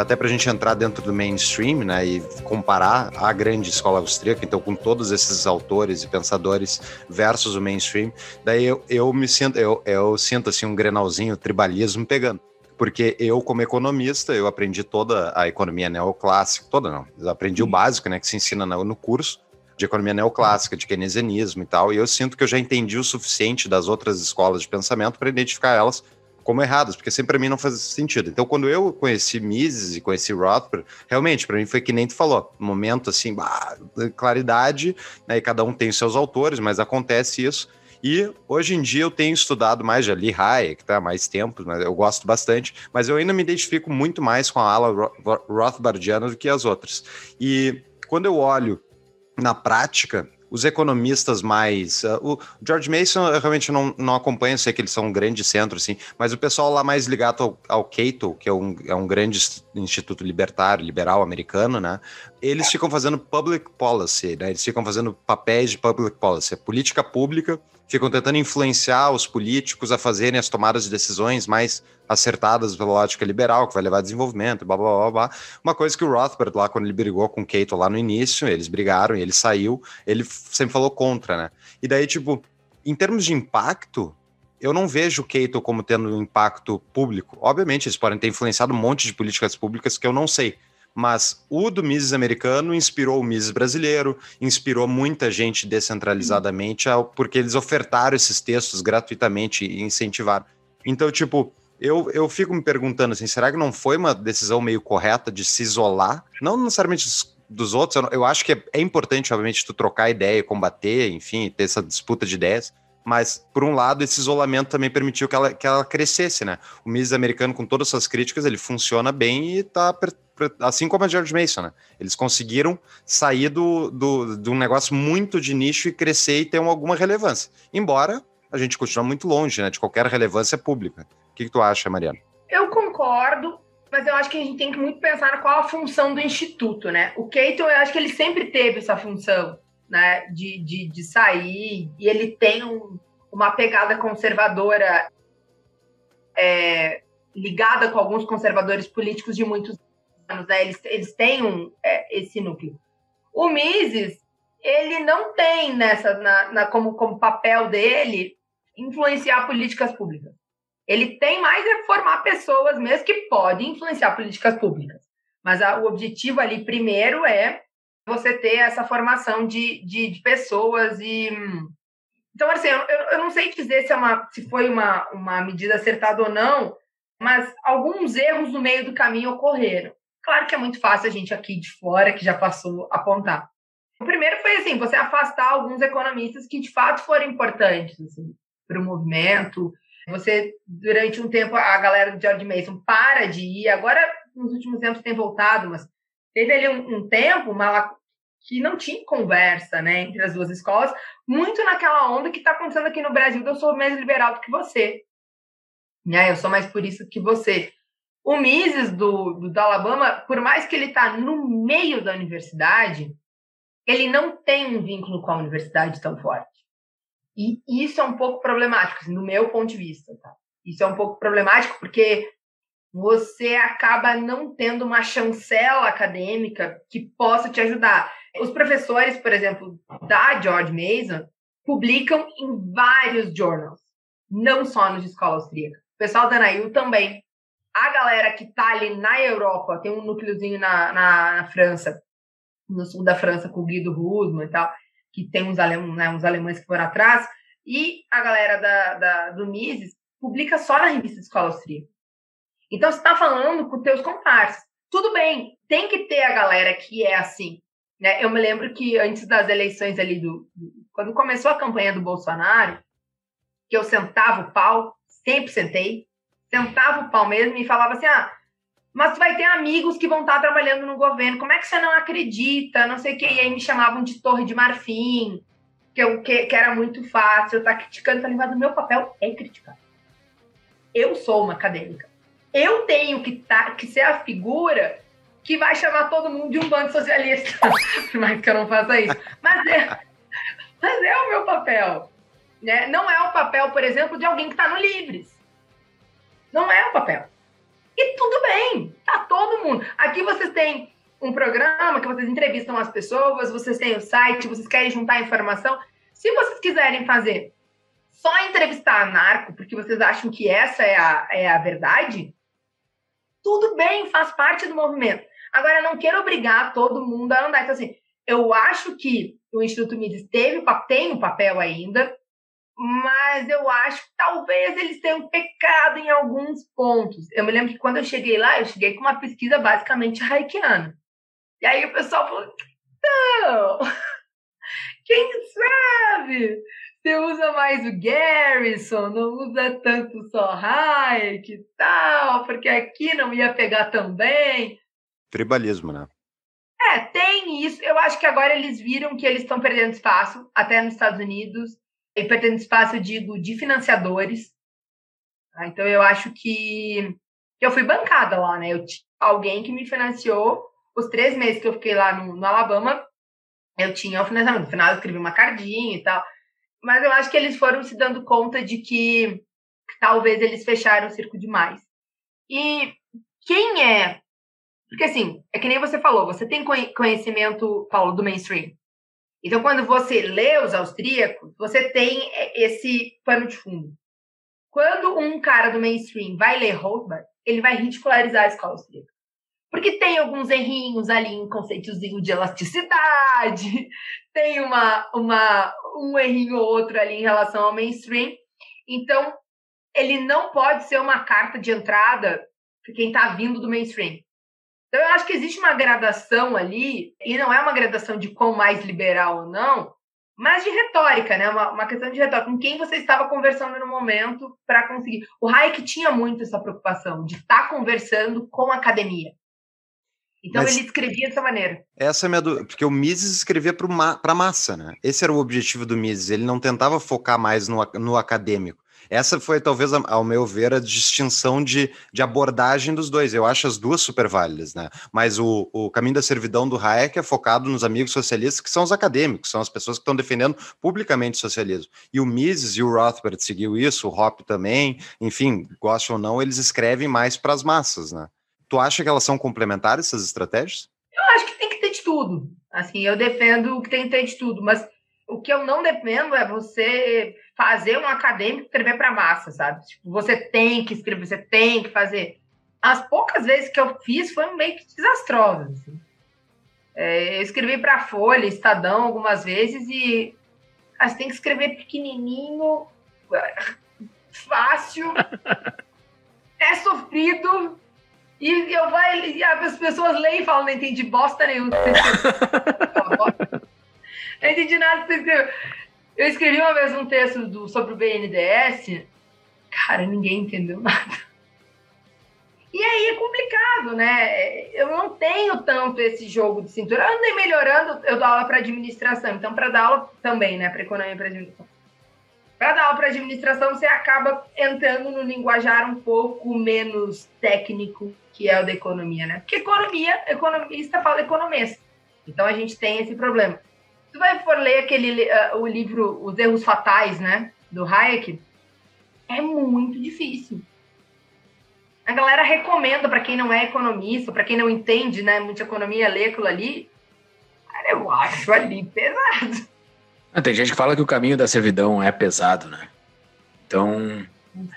Até para a gente entrar dentro do mainstream, né, e comparar a grande escola austríaca, então com todos esses autores e pensadores versus o mainstream, daí eu, eu me sinto, eu, eu sinto assim um grenalzinho tribalismo pegando. Porque eu, como economista, eu aprendi toda a economia neoclássica, toda não, eu aprendi o básico, né, que se ensina no curso de economia neoclássica, de keynesianismo e tal, e eu sinto que eu já entendi o suficiente das outras escolas de pensamento para identificar elas como erradas, porque sempre para mim não faz sentido. Então, quando eu conheci Mises e conheci Rothbard, realmente, para mim foi que nem tu falou, momento assim, bah, claridade, né, e cada um tem seus autores, mas acontece isso. E hoje em dia eu tenho estudado mais, já li Hayek, tá, mais tempo, mas eu gosto bastante, mas eu ainda me identifico muito mais com a ala Rothbardiana do que as outras. E quando eu olho na prática, os economistas mais. Uh, o George Mason eu realmente não, não acompanho, sei que eles são um grande centro, assim, mas o pessoal lá mais ligado ao, ao Cato, que é um, é um grande instituto libertário, liberal americano, né? Eles ficam fazendo public policy, né? Eles ficam fazendo papéis de public policy, política pública ficam tentando influenciar os políticos a fazerem as tomadas de decisões mais acertadas pela lógica liberal, que vai levar a desenvolvimento, blá, blá, blá, blá. Uma coisa que o Rothbard, lá quando ele brigou com o Cato lá no início, eles brigaram e ele saiu, ele sempre falou contra, né? E daí, tipo, em termos de impacto, eu não vejo o Cato como tendo um impacto público. Obviamente, eles podem ter influenciado um monte de políticas públicas que eu não sei mas o do Mises americano inspirou o Mises brasileiro, inspirou muita gente descentralizadamente, porque eles ofertaram esses textos gratuitamente e incentivaram. Então, tipo, eu, eu fico me perguntando assim, será que não foi uma decisão meio correta de se isolar? Não necessariamente dos, outros, eu, eu, acho que é, é importante, obviamente, tu trocar ideia, combater, enfim, ter essa disputa de ideias, mas, por um lado, esse isolamento também permitiu que ela, que ela crescesse, né? O Mises americano, com todas as suas críticas, ele funciona bem e está assim como a George Mason, né? Eles conseguiram sair do, do, de um negócio muito de nicho e crescer e ter alguma relevância. Embora a gente continue muito longe, né? De qualquer relevância pública. O que, que tu acha, Mariana? Eu concordo, mas eu acho que a gente tem que muito pensar qual a função do instituto, né? O Keito, eu acho que ele sempre teve essa função, né? De, de, de sair, e ele tem um, uma pegada conservadora é, ligada com alguns conservadores políticos de muitos anos, né? Eles, eles têm um, é, esse núcleo. O Mises, ele não tem nessa, na, na, como, como papel dele, influenciar políticas públicas. Ele tem mais é formar pessoas mesmo que podem influenciar políticas públicas. Mas a, o objetivo ali, primeiro, é você ter essa formação de, de, de pessoas e. Então, assim, eu, eu não sei dizer se, é uma, se foi uma, uma medida acertada ou não, mas alguns erros no meio do caminho ocorreram. Claro que é muito fácil a gente aqui de fora, que já passou, apontar. O primeiro foi assim, você afastar alguns economistas que de fato foram importantes assim, para o movimento. Você, durante um tempo, a galera do George Mason para de ir, agora nos últimos tempos tem voltado, mas teve ali um, um tempo uma, que não tinha conversa né, entre as duas escolas, muito naquela onda que está acontecendo aqui no Brasil, eu sou mais liberal do que você né? Eu sou mais por isso que você. O Mises do, do, do Alabama, por mais que ele está no meio da universidade, ele não tem um vínculo com a universidade tão forte. E isso é um pouco problemático, assim, meu ponto de vista. Tá? Isso é um pouco problemático porque você acaba não tendo uma chancela acadêmica que possa te ajudar. Os professores, por exemplo, da George Mason, publicam em vários journals, não só nos de escola austríaca pessoal da Nail também. A galera que tá ali na Europa, tem um núcleozinho na, na, na França, no sul da França, com o Guido Rusman e tal, que tem uns, alem, né, uns alemães que foram atrás, e a galera da, da, do Mises publica só na revista de Escola Austríaca. Então, você está falando com teus comparsas. Tudo bem, tem que ter a galera que é assim. Né? Eu me lembro que antes das eleições ali, do, do quando começou a campanha do Bolsonaro, que eu sentava o pau, sempre sentei, sentava o pau mesmo e falava assim: ah, mas vai ter amigos que vão estar trabalhando no governo, como é que você não acredita? Não sei o quê. E aí me chamavam de Torre de Marfim, que, eu, que, que era muito fácil, eu tá criticando. Falei, mas meu papel é criticar. Eu sou uma acadêmica. Eu tenho que, tá, que ser a figura que vai chamar todo mundo de um bando socialista. Por mais que eu não faça isso. Mas é, mas é o meu papel. Né? Não é o papel, por exemplo, de alguém que está no Livres. Não é o papel. E tudo bem, tá todo mundo. Aqui vocês têm um programa que vocês entrevistam as pessoas, vocês têm o site, vocês querem juntar informação. Se vocês quiserem fazer só entrevistar narco, porque vocês acham que essa é a, é a verdade, tudo bem, faz parte do movimento. Agora, não quero obrigar todo mundo a andar. Então, assim, eu acho que o Instituto Mises teve, tem um papel ainda, mas eu acho que talvez eles tenham pecado em alguns pontos. Eu me lembro que quando eu cheguei lá, eu cheguei com uma pesquisa basicamente haikiana. E aí o pessoal falou: não, quem sabe? Você usa mais o Garrison, não usa tanto só Hayek e tal, porque aqui não ia pegar também. Tribalismo, né? É, tem isso. Eu acho que agora eles viram que eles estão perdendo espaço, até nos Estados Unidos e perdendo espaço, eu digo, de financiadores. Tá? Então, eu acho que eu fui bancada lá, né? Eu tinha alguém que me financiou os três meses que eu fiquei lá no, no Alabama. Eu tinha o financiamento. No final, eu escrevi uma cardinha e tal. Mas eu acho que eles foram se dando conta de que, que talvez eles fecharam o circo demais. E quem é? Porque assim, é que nem você falou, você tem conhecimento, Paulo, do mainstream. Então, quando você lê os austríacos, você tem esse pano de fundo. Quando um cara do mainstream vai ler Rothbard, ele vai ridicularizar a escola austríaca. Porque tem alguns errinhos ali em conceitozinho de elasticidade, tem uma, uma, um errinho ou outro ali em relação ao mainstream. Então, ele não pode ser uma carta de entrada para quem está vindo do mainstream. Então, eu acho que existe uma gradação ali, e não é uma gradação de quão mais liberal ou não, mas de retórica, né? Uma, uma questão de retórica. Com quem você estava conversando no momento para conseguir. O Hayek tinha muito essa preocupação de estar tá conversando com a academia. Então Mas- ele escrevia dessa maneira. Essa é a minha dúvida, porque o Mises escrevia para ma pra massa, né? Esse era o objetivo do Mises, ele não tentava focar mais no, no acadêmico. Essa foi, talvez, ao meu ver, a distinção de, de abordagem dos dois. Eu acho as duas super válidas, né? Mas o, o caminho da servidão do Hayek é focado nos amigos socialistas, que são os acadêmicos, são as pessoas que estão defendendo publicamente o socialismo. E o Mises e o Rothbard seguiu isso, o Hoppe também, enfim, goste ou não, eles escrevem mais para as massas, né? Tu acha que elas são complementares, essas estratégias? Eu acho que tem que ter de tudo. Assim, eu defendo que tem que ter de tudo, mas o que eu não defendo é você fazer um acadêmico escrever para massa, sabe? Tipo, você tem que escrever, você tem que fazer. As poucas vezes que eu fiz foram meio que desastrosas. assim. É, eu escrevi para Folha, Estadão algumas vezes e ah, você tem que escrever pequenininho, fácil, é sofrido e eu vai, e as pessoas leem e falam, não entendi bosta nenhuma. que você escreveu." Não entendi nada que você escreveu. Eu escrevi uma vez um texto do, sobre o BNDES, cara, ninguém entendeu nada. E aí é complicado, né? Eu não tenho tanto esse jogo de cintura. Eu andei melhorando, eu dou aula para administração, então para dar aula também, né? Para economia e para administração. Para dar aula para administração, você acaba entrando no linguajar um pouco menos técnico, que é o da economia, né? Porque economia, economista fala economista. Então a gente tem esse problema. Se você for ler aquele ah, o livro Os Erros Fatais, né, do Hayek, é muito difícil. A galera recomenda para quem não é economista, para quem não entende, né, muita economia, ler aquilo ali. Cara, eu acho ali pesado. Ah, Tem gente que fala que o caminho da servidão é pesado, né? Então,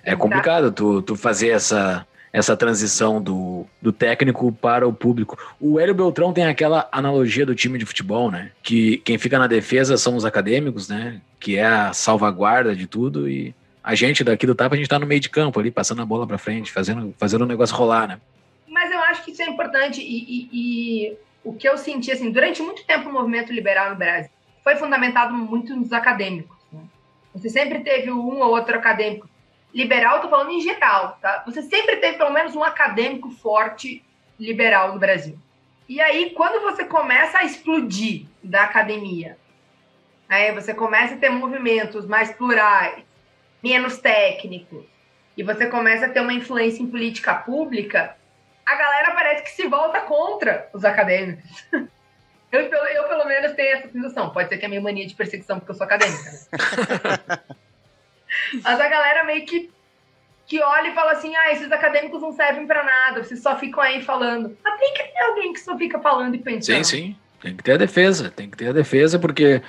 é complicado tu, tu fazer essa, essa transição do, do técnico para o público. O Hélio Beltrão tem aquela analogia do time de futebol, né? Que quem fica na defesa são os acadêmicos, né? Que é a salvaguarda de tudo e a gente daqui do Tapa, a gente tá no meio de campo ali, passando a bola para frente, fazendo, fazendo o negócio rolar, né? Mas eu acho que isso é importante e, e- e o que eu senti, assim, durante muito tempo o movimento liberal no Brasil foi fundamentado muito nos acadêmicos. né? Você sempre teve um ou outro acadêmico. Liberal, tô falando em geral, tá? Você sempre teve pelo menos um acadêmico forte liberal no Brasil. E aí, quando você começa a explodir da academia, aí você começa a ter movimentos mais plurais, menos técnicos, e você começa a ter uma influência em política pública, a galera parece que se volta contra os acadêmicos. Eu, eu, pelo menos, tenho essa sensação. Pode ser que é minha mania de perseguição, porque eu sou acadêmica. Né? Mas a galera meio que, que olha e fala assim: ah, esses acadêmicos não servem pra nada, vocês só ficam aí falando. Mas tem que ter alguém que só fica falando e pensando. Sim, sim. Tem que ter a defesa, tem que ter a defesa, porque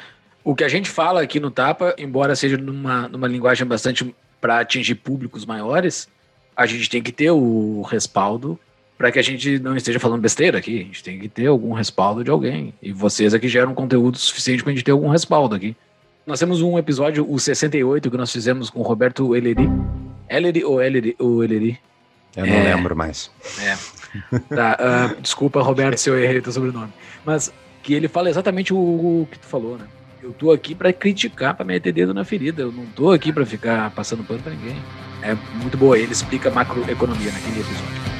o que a gente fala aqui no Tapa, embora seja numa, numa linguagem bastante para atingir públicos maiores, a gente tem que ter o respaldo para que a gente não esteja falando besteira aqui. A gente tem que ter algum respaldo de alguém. E vocês aqui geram conteúdo suficiente para a gente ter algum respaldo aqui. Nós temos um episódio, o 68, que nós fizemos com o Roberto Eleri. Eleri ou Eleri? Ou Eleri? Eu não É. lembro mais. Tá, ah, desculpa, Roberto, se eu errei teu sobrenome. Mas que ele fala exatamente o, o que tu falou, né? Eu tô aqui pra criticar, pra meter dedo na ferida. Eu não tô aqui pra ficar passando pano pra ninguém. É muito boa. Ele explica macroeconomia naquele episódio.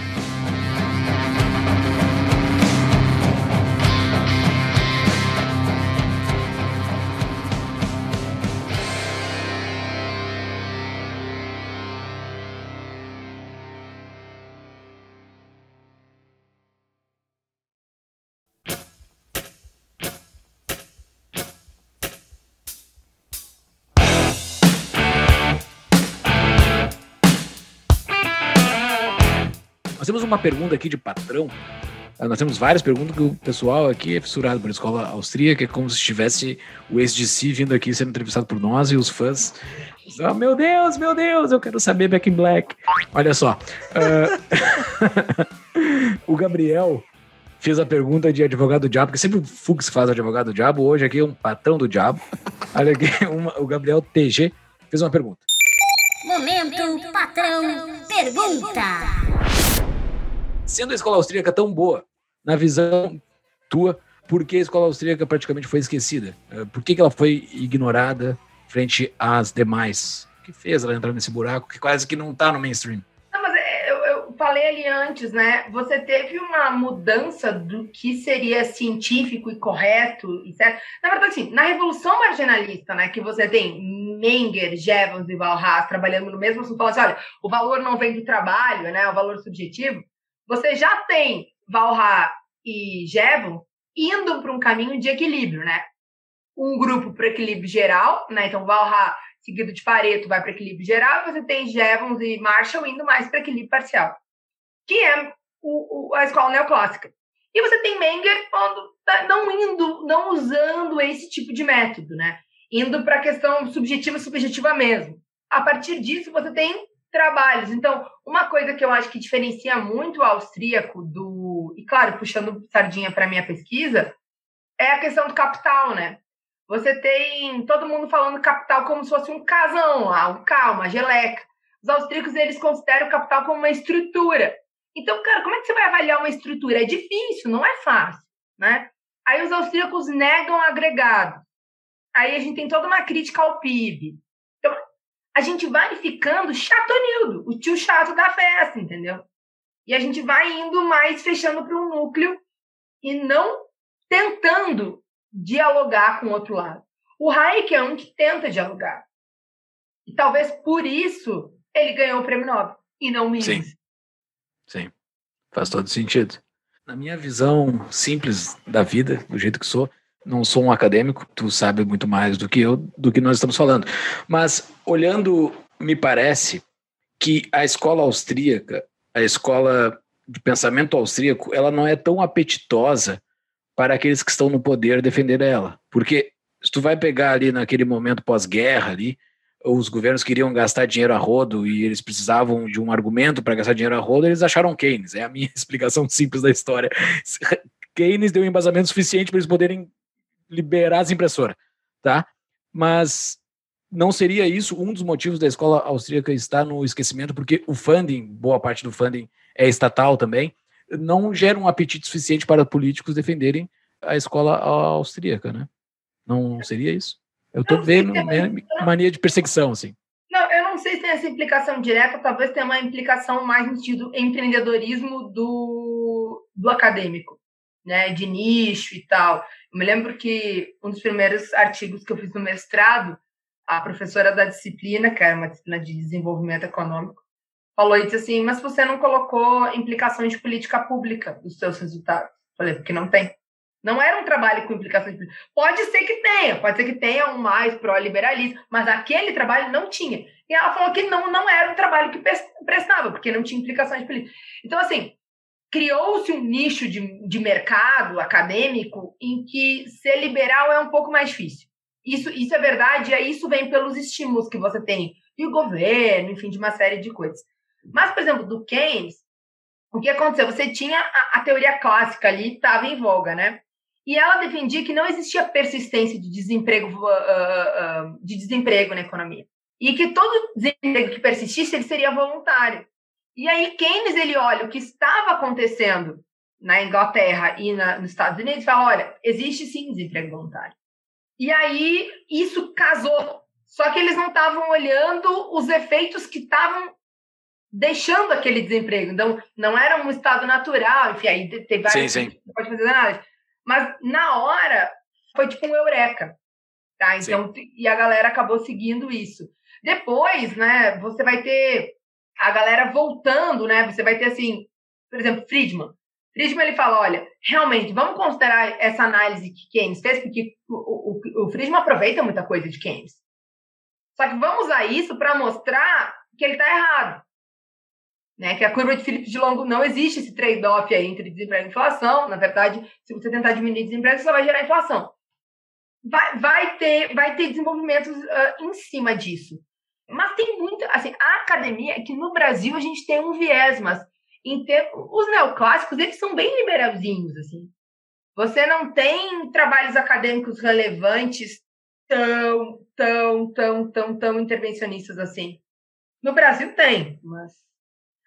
Uma pergunta aqui de patrão. Ah, Nós temos várias perguntas que o pessoal aqui é fissurado por escola austríaca, é como se estivesse o ex-DC vindo aqui sendo entrevistado por nós e os fãs. Oh, meu Deus, meu Deus, eu quero saber Back in Black. Olha só. ah, o Gabriel fez a pergunta de advogado do diabo, porque sempre o Fux faz advogado do diabo, hoje aqui é um patrão do diabo. Olha aqui, uma- o Gabriel TG fez uma pergunta. Momento patrão pergunta. Sendo a escola austríaca tão boa, na visão tua, por que a escola austríaca praticamente foi esquecida? Eh, Por que, que ela foi ignorada frente às demais? O que fez ela entrar nesse buraco que quase que não tá no mainstream? Não, mas é, eu, falei ali antes, né? Você teve uma mudança do que seria científico e correto certo. Na verdade, assim, na Revolução Marginalista, né, que você tem Menger, Jevons e Valras trabalhando no mesmo assunto, falando assim, olha, o valor não vem do trabalho, né? O valor subjetivo. Você já tem Valras e Jevons indo para um caminho de equilíbrio, né? Um grupo para equilíbrio geral, né? Então, Valras seguido de Pareto vai para equilíbrio geral, você tem Jevons e Marshall indo mais para equilíbrio parcial, que é o, o, a escola neoclássica. E você tem Menger tá não indo, não usando esse tipo de método, né? Indo para a questão subjetiva subjetiva mesmo. A partir disso, você tem trabalhos. Então, uma coisa que eu acho que diferencia muito o austríaco do. E, claro, puxando sardinha para minha pesquisa, é a questão do capital, né? Você tem todo mundo falando capital como se fosse um casão, um carro, uma geleca. Os austríacos, eles consideram o capital como uma estrutura. Então, cara, como é que você vai avaliar uma estrutura? É difícil, não é fácil, né? Aí os austríacos negam agregado. Aí a gente tem toda uma crítica ao PIB. A gente vai ficando chatonildo, o tio chato da festa, entendeu? E a gente vai indo mais fechando para um núcleo e não tentando dialogar com o outro lado. O Hayek é um que tenta dialogar. E talvez por isso ele ganhou o prêmio Nobel e não Mises. Sim. Sim. Faz todo sentido. Na minha visão simples da vida, do jeito que sou, não sou um acadêmico, tu sabe muito mais do que eu, do que nós estamos falando. Mas olhando, me parece que a escola austríaca, a escola de pensamento austríaco, ela não é tão apetitosa para aqueles que estão no poder defender ela. Porque se tu vai pegar ali naquele momento pós-guerra ali, os governos queriam gastar dinheiro a rodo e eles precisavam de um argumento para gastar dinheiro a rodo, eles acharam Keynes. É a minha explicação simples da história. Keynes deu um embasamento suficiente para eles poderem liberar as impressoras, tá? Mas não seria isso um dos motivos da escola austríaca estar no esquecimento, porque o funding, boa parte do funding é estatal também, não gera um apetite suficiente para políticos defenderem a escola austríaca, né? Não seria isso? Eu estou vendo mania de perseguição, assim. Não, eu não sei se tem essa implicação direta, talvez tenha uma implicação mais no sentido empreendedorismo do, do acadêmico, né? De nicho e tal. Eu me lembro que um dos primeiros artigos que eu fiz no mestrado, a professora da disciplina, que era uma disciplina de desenvolvimento econômico, falou e disse assim, mas você não colocou implicações de política pública nos seus resultados. Falei, porque não tem. Não era um trabalho com implicações de Pode ser que tenha, pode ser que tenha um mais pró-liberalismo, mas aquele trabalho não tinha. E ela falou que não, não era um trabalho que prestava, porque não tinha implicações políticas. Então, assim, criou-se um nicho de, de mercado acadêmico em que ser liberal é um pouco mais difícil. Isso, isso é verdade, e isso vem pelos estímulos que você tem e o governo, enfim, de uma série de coisas. Mas, por exemplo, do Keynes, o que aconteceu? Você tinha a, a teoria clássica ali, estava em voga, né? E ela defendia que não existia persistência de desemprego, uh, uh, de desemprego na economia. E que todo desemprego que persistisse, ele seria voluntário. E aí Keynes, ele olha o que estava acontecendo na Inglaterra e na, nos Estados Unidos e fala, olha, existe sim desemprego voluntário. E aí isso casou. Só que eles não estavam olhando os efeitos que estavam deixando aquele desemprego. Então, não era um estado natural, enfim, aí tem várias sim, sim. não pode fazer nada. Mas na hora foi tipo um eureka. Tá? Então, sim. e a galera acabou seguindo isso. Depois, né, você vai ter a galera voltando, né? Você vai ter assim, por exemplo, Friedman. Friedman ele fala, olha, realmente, vamos considerar essa análise que Keynes fez, porque o, o, o Friedman aproveita muita coisa de Keynes. Só que vamos usar isso para mostrar que ele está errado né? Que a curva de Phillips de longo não existe esse trade-off aí entre desemprego e inflação. Na verdade, se você tentar diminuir desemprego, você vai gerar inflação. Vai, vai ter, vai ter desenvolvimentos uh, em cima disso. Mas tem muito, assim, a academia, é que no Brasil a gente tem um viés, mas em ter, os neoclássicos, eles são bem liberalzinhos, assim. Você não tem trabalhos acadêmicos relevantes tão, tão, tão, tão, tão intervencionistas assim. No Brasil tem, mas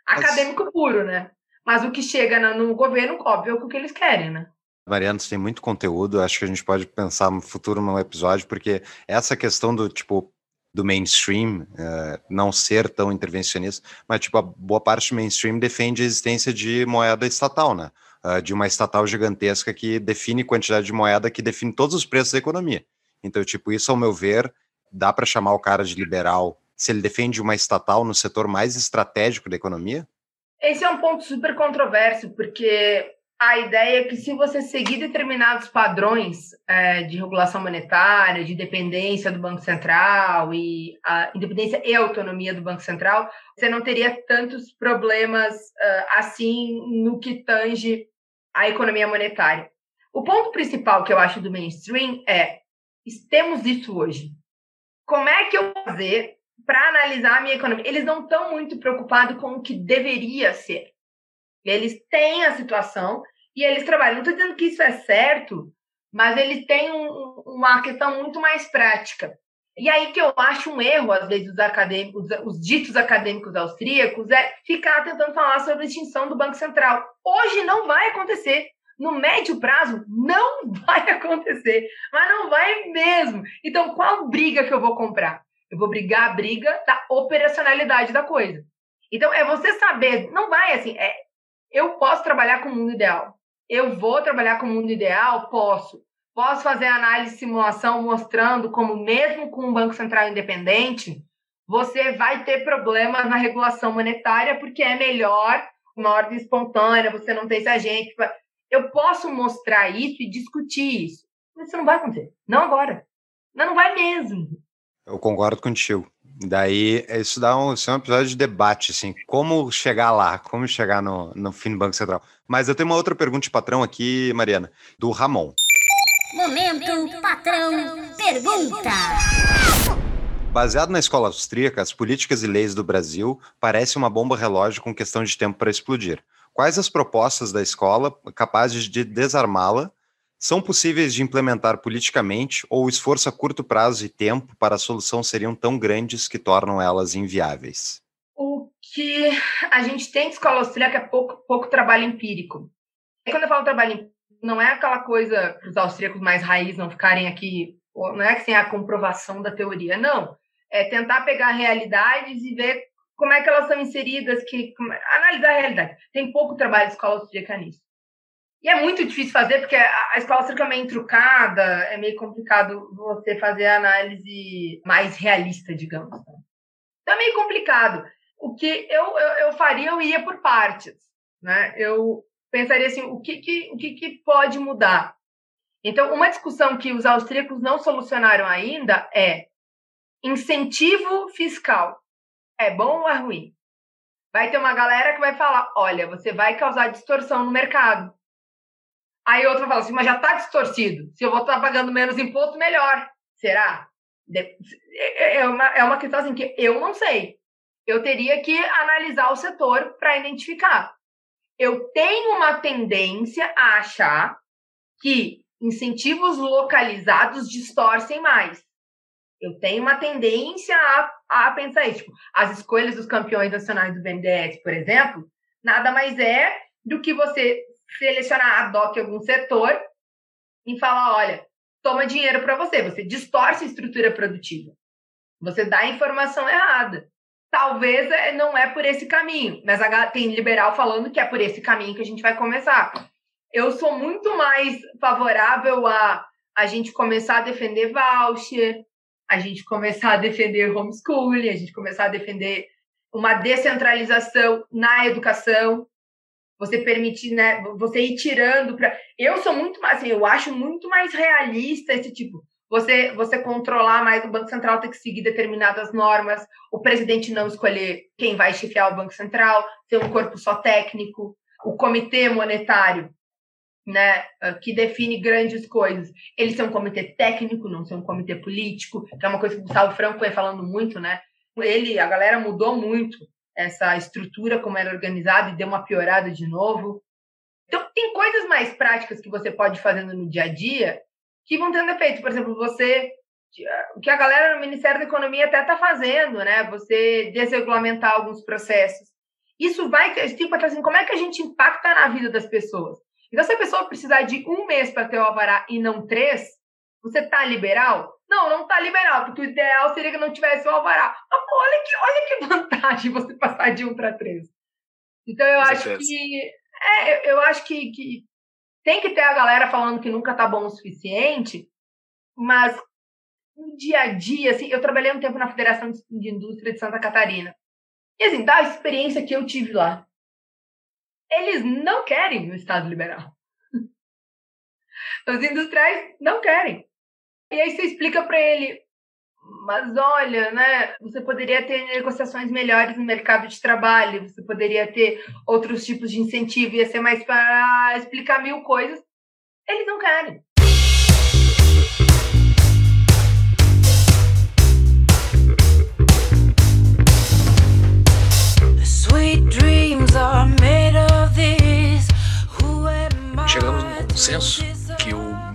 acadêmico Mas... puro, né? Mas o que chega no governo, óbvio, é o que eles querem, né? Mariana, tem muito conteúdo, acho que a gente pode pensar no futuro num episódio, porque essa questão do tipo do mainstream uh, não ser tão intervencionista, mas tipo a boa parte do mainstream defende a existência de moeda estatal, né? Uh, de uma estatal gigantesca que define quantidade de moeda que define todos os preços da economia. Então, tipo, isso, ao meu ver, dá para chamar o cara de liberal se ele defende uma estatal no setor mais estratégico da economia? Esse é um ponto super controverso, porque a ideia é que se você seguir determinados padrões é, de regulação monetária, de dependência do Banco Central e a independência e autonomia do Banco Central, você não teria tantos problemas uh, assim no que tange a economia monetária. O ponto principal que eu acho do mainstream é temos isso hoje. Como é que eu vou fazer para analisar a minha economia? Eles não estão muito preocupados com o que deveria ser. Eles têm a situação e eles trabalham. Não estou dizendo que isso é certo, mas eles têm um, uma questão muito mais prática. E aí que eu acho um erro, às vezes, os acadêmicos, os ditos acadêmicos austríacos, é ficar tentando falar sobre a extinção do Banco Central. Hoje não vai acontecer. No médio prazo, não vai acontecer. Mas não vai mesmo. Então, qual briga que eu vou comprar? Eu vou brigar a briga da operacionalidade da coisa. Então, é você saber, não vai assim, é, eu posso trabalhar com o mundo ideal. Eu vou trabalhar com o mundo ideal? Posso. Posso fazer análise e simulação mostrando como, mesmo com um Banco Central independente, você vai ter problemas na regulação monetária, porque é melhor uma ordem espontânea, você não tem esse agente. Eu posso mostrar isso e discutir isso. Mas isso não vai acontecer. Não agora. Não, não vai mesmo. Eu concordo contigo. Daí, isso dá um, isso é um episódio de debate, assim, como chegar lá, como chegar no, no fim do Banco Central. Mas eu tenho uma outra pergunta de patrão aqui, Mariana, do Ramon. Momento patrão pergunta. Baseado na escola austríaca, as políticas e leis do Brasil parecem uma bomba relógio com questão de tempo para explodir. Quais as propostas da escola capazes de desarmá-la são possíveis de implementar politicamente ou o esforço a curto prazo e tempo para a solução seriam tão grandes que tornam elas inviáveis? O que a gente tem de escola austríaca é pouco, pouco trabalho empírico. E quando eu falo trabalho empírico, não é aquela coisa para os austríacos mais raiz não ficarem aqui, não é que tem a comprovação da teoria, não. É tentar pegar realidades e ver como é que elas são inseridas, que, analisar a realidade. Tem pouco trabalho de escola austríaca nisso. E é muito difícil fazer, porque a escola austríaca é meio trucada, é meio complicado você fazer a análise mais realista, digamos. Né? Então é meio complicado. O que eu, eu, eu faria, eu ia por partes. Né? Eu pensaria assim, o que, que, o que, que pode mudar? Então, uma discussão que os austríacos não solucionaram ainda é incentivo fiscal. É bom ou é ruim? Vai ter uma galera que vai falar: olha, você vai causar distorção no mercado. Aí outra fala assim, mas já está distorcido. Se eu vou estar pagando menos imposto, melhor. Será? É, é uma, é uma questão assim que eu não sei. Eu teria que analisar o setor para identificar. Eu tenho uma tendência a achar que incentivos localizados distorcem mais. Eu tenho uma tendência a, a pensar isso. Tipo, as escolhas dos campeões nacionais do BNDES, por exemplo, nada mais é do que você selecionar ad hoc algum setor e falar, olha, toma dinheiro para você, você distorce a estrutura produtiva. Você dá a informação errada. Talvez é, não é por esse caminho, mas tem liberal falando que é por esse caminho que a gente vai começar. Eu sou muito mais favorável a a gente começar a defender voucher, a gente começar a defender homeschooling, a gente começar a defender uma descentralização na educação, você permitir, né, você ir tirando para Eu sou muito mais, assim, eu acho muito mais realista esse tipo. Você você controlar mais o Banco Central ter que seguir determinadas normas, o presidente não escolher quem vai chefiar o Banco Central, ter um corpo só técnico, o comitê monetário, né, ah, que define grandes coisas. Ele ser um comitê técnico, não ser um comitê político, que é uma coisa que o Gustavo Franco foi falando muito, né? Ele, a galera mudou muito essa estrutura como era organizada e deu uma piorada de novo. Então, tem coisas mais práticas que você pode ir fazendo no dia a dia que vão tendo efeito. Por exemplo, você. O que a galera no Ministério da Economia até está fazendo, né? Você desregulamentar alguns processos. Isso vai. Tipo, assim, como é que a gente impacta na vida das pessoas? Então, se a pessoa precisar de um mês para ter o alvará e não três, você tá liberal? Não, não tá liberal, porque o ideal seria que não tivesse o alvará. Mas, pô, olha que, olha que vantagem você passar de um para três. Então eu Com acho certeza. que. É, eu, acho que, que tem que ter a galera falando que nunca tá bom o suficiente, mas no dia a dia, assim, eu trabalhei um tempo na Federação de de Indústria de Santa Catarina. E assim, da experiência que eu tive lá, eles não querem o Estado liberal. Os industriais não querem. E aí você explica para ele, mas olha, né, você poderia ter negociações melhores no mercado de trabalho, você poderia ter outros tipos de incentivo, ia ser mais para explicar mil coisas. Eles não querem. Sweet dreams are made of this. Who am I Chegamos num consenso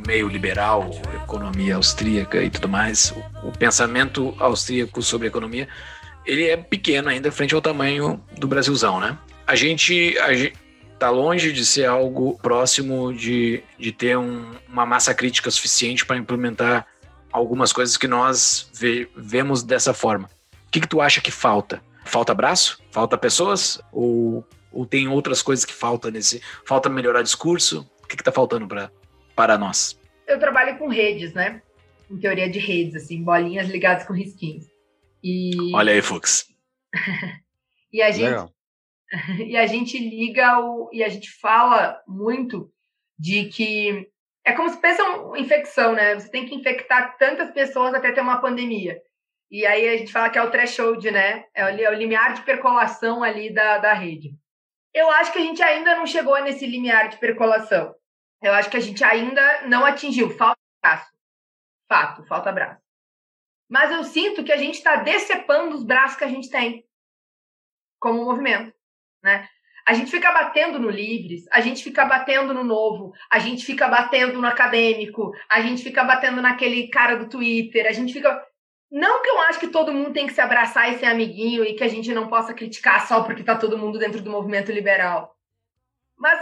meio liberal, economia austríaca e tudo mais, o, o pensamento austríaco sobre economia, ele é pequeno ainda frente ao tamanho do Brasilzão, né? A gente, gente tá longe de ser algo próximo de, de ter um- uma massa crítica suficiente para implementar algumas coisas que nós ve- vemos dessa forma. O que, que tu acha que falta? Falta braço? Falta pessoas? Ou, ou tem outras coisas que faltam nesse? Falta melhorar discurso? O que, que tá faltando para para nós? Eu trabalho com redes, né? Em teoria de redes, assim, bolinhas ligadas com risquinhos. E, Olha aí, Fux. e a gente Legal. e a gente liga o, e a gente fala muito de que é como se pensa uma infecção, né? Você tem que infectar tantas pessoas até ter uma pandemia. E aí a gente fala que é o threshold, né? É o, é o limiar de percolação ali da, da rede. Eu acho que a gente ainda não chegou nesse limiar de percolação. Eu acho que a gente ainda não atingiu. Falta braço. Fato, falta braço. Mas eu sinto que a gente está decepando os braços que a gente tem como movimento né? A gente fica batendo no Livres, a gente fica batendo no Novo, a gente fica batendo no Acadêmico, a gente fica batendo naquele cara do Twitter, a gente fica... Não que eu acho que todo mundo tem que se abraçar e ser amiguinho e que a gente não possa criticar só porque tá todo mundo dentro do movimento liberal. Mas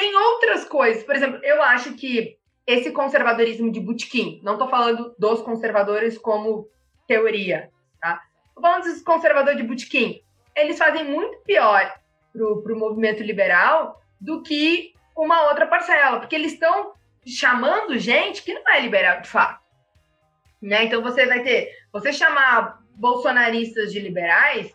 tem outras coisas. Por exemplo, eu acho que esse conservadorismo de botequim, não tô falando dos conservadores como teoria, tá? Tô falando conservadores de botequim eles fazem muito pior pro, pro movimento liberal do que uma outra parcela, porque eles estão chamando gente que não é liberal de fato. Né? Então você vai ter, você chamar bolsonaristas de liberais,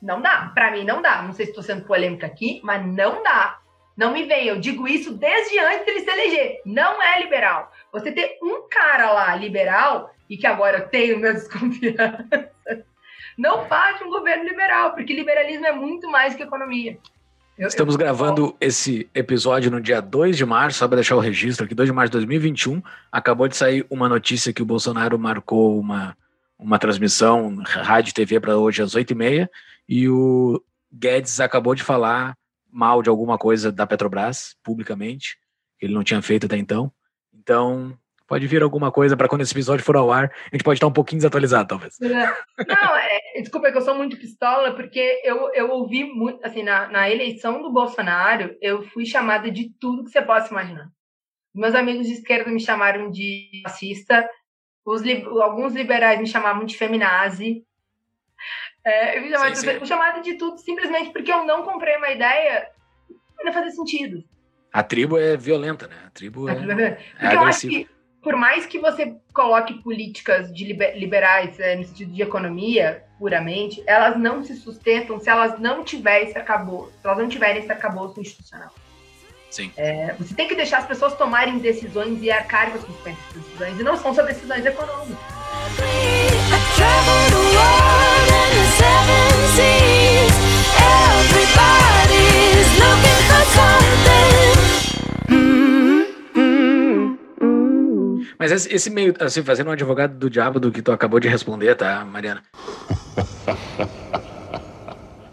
não dá. Para mim não dá. Não sei se estou sendo polêmica aqui, mas não dá. Não me venha, eu digo isso desde antes dele se eleger. Não é liberal. Você ter um cara lá liberal, e que agora eu tenho minhas desconfianças, não faz um governo liberal, porque liberalismo é muito mais que economia. Eu- Estamos eu- gravando esse episódio no dia 2 de março, só para deixar o registro aqui, 2 de março de 2021. Acabou de sair uma notícia que o Bolsonaro marcou uma, uma transmissão rádio e TV para hoje às 8h30 e o Guedes acabou de falar mal de alguma coisa da Petrobras, publicamente, que ele não tinha feito até então. Então, pode vir alguma coisa para quando esse episódio for ao ar, a gente pode estar um pouquinho desatualizado, talvez. Não, é, desculpa, é que eu sou muito pistola, porque eu, eu ouvi muito, assim, na, na eleição do Bolsonaro, eu fui chamada de tudo que você possa imaginar. Meus amigos de esquerda me chamaram de fascista, os, alguns liberais me chamavam de feminazi. É, eu me chamaram, Sim, de, sim. chamada de tudo simplesmente porque eu não comprei uma ideia não fazia sentido. A tribo é violenta, né? A tribo é, é eu acho agressiva. que, por mais que você coloque políticas de liber- liberais é, no sentido de economia, puramente, elas não se sustentam se elas não tiverem esse arcabouço, se elas não tiverem esse arcabouço institucional. Sim. É, você tem que deixar as pessoas tomarem decisões e arcarem com as consequências das decisões, e não são só decisões econômicas. Mas esse, meio, assim, fazendo um advogado do diabo do que tu acabou de responder, tá, Mariana?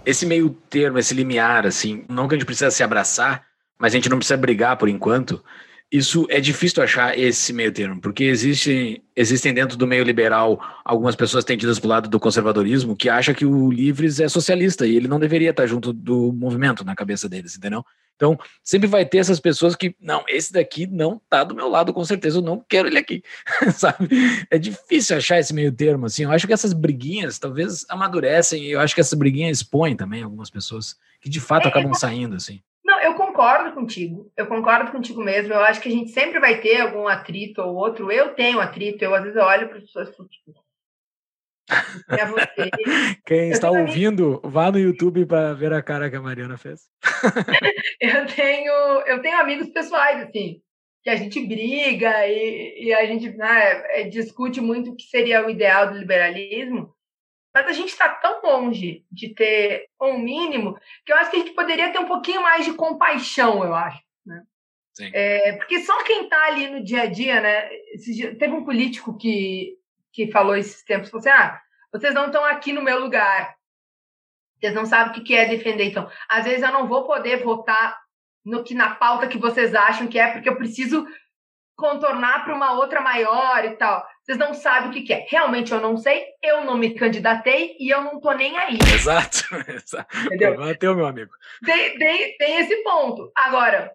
esse meio termo, esse limiar, assim, não que a gente precisa se abraçar, mas a gente não precisa brigar por enquanto. isso é difícil achar esse meio termo, porque existem, existem dentro do meio liberal algumas pessoas tendidas para o lado do conservadorismo que acham que o Livres é socialista e ele não deveria estar junto do movimento na cabeça deles, entendeu? Então, sempre vai ter essas pessoas que, não, esse daqui não tá do meu lado, com certeza, eu não quero ele aqui, sabe? É difícil achar esse meio termo, assim. Eu acho que essas briguinhas talvez amadurecem e eu acho que essas briguinhas expõem também algumas pessoas que de fato acabam saindo, assim. Não, eu concordo contigo. Eu concordo contigo mesmo. Eu acho que a gente sempre vai ter algum atrito ou outro. Eu tenho atrito. Eu, às vezes, olho para as pessoas e tipo, é você. Quem está também- ouvindo, vá no YouTube para ver a cara que a Mariana fez. Eu tenho, eu tenho amigos pessoais, assim, que a gente briga e, e a gente né, é, discute muito o que seria o ideal do liberalismo, mas a gente está tão longe de ter um mínimo que eu acho que a gente poderia ter um pouquinho mais de compaixão, eu acho. Né? Sim. É, porque só quem está ali no dia a dia, né? teve um político que, que falou esses tempos, falou assim, ah, vocês não estão aqui no meu lugar. Vocês não sabem o que é defender. Então, às vezes eu não vou poder votar no que na pauta que vocês acham que é, porque eu preciso contornar para uma outra maior e tal. Vocês não sabem o que, que é. Realmente eu não sei, eu não me candidatei e eu não tô nem aí. Exato, exato. Entendeu? Bateu, meu amigo. Tem, tem, tem esse ponto. Agora,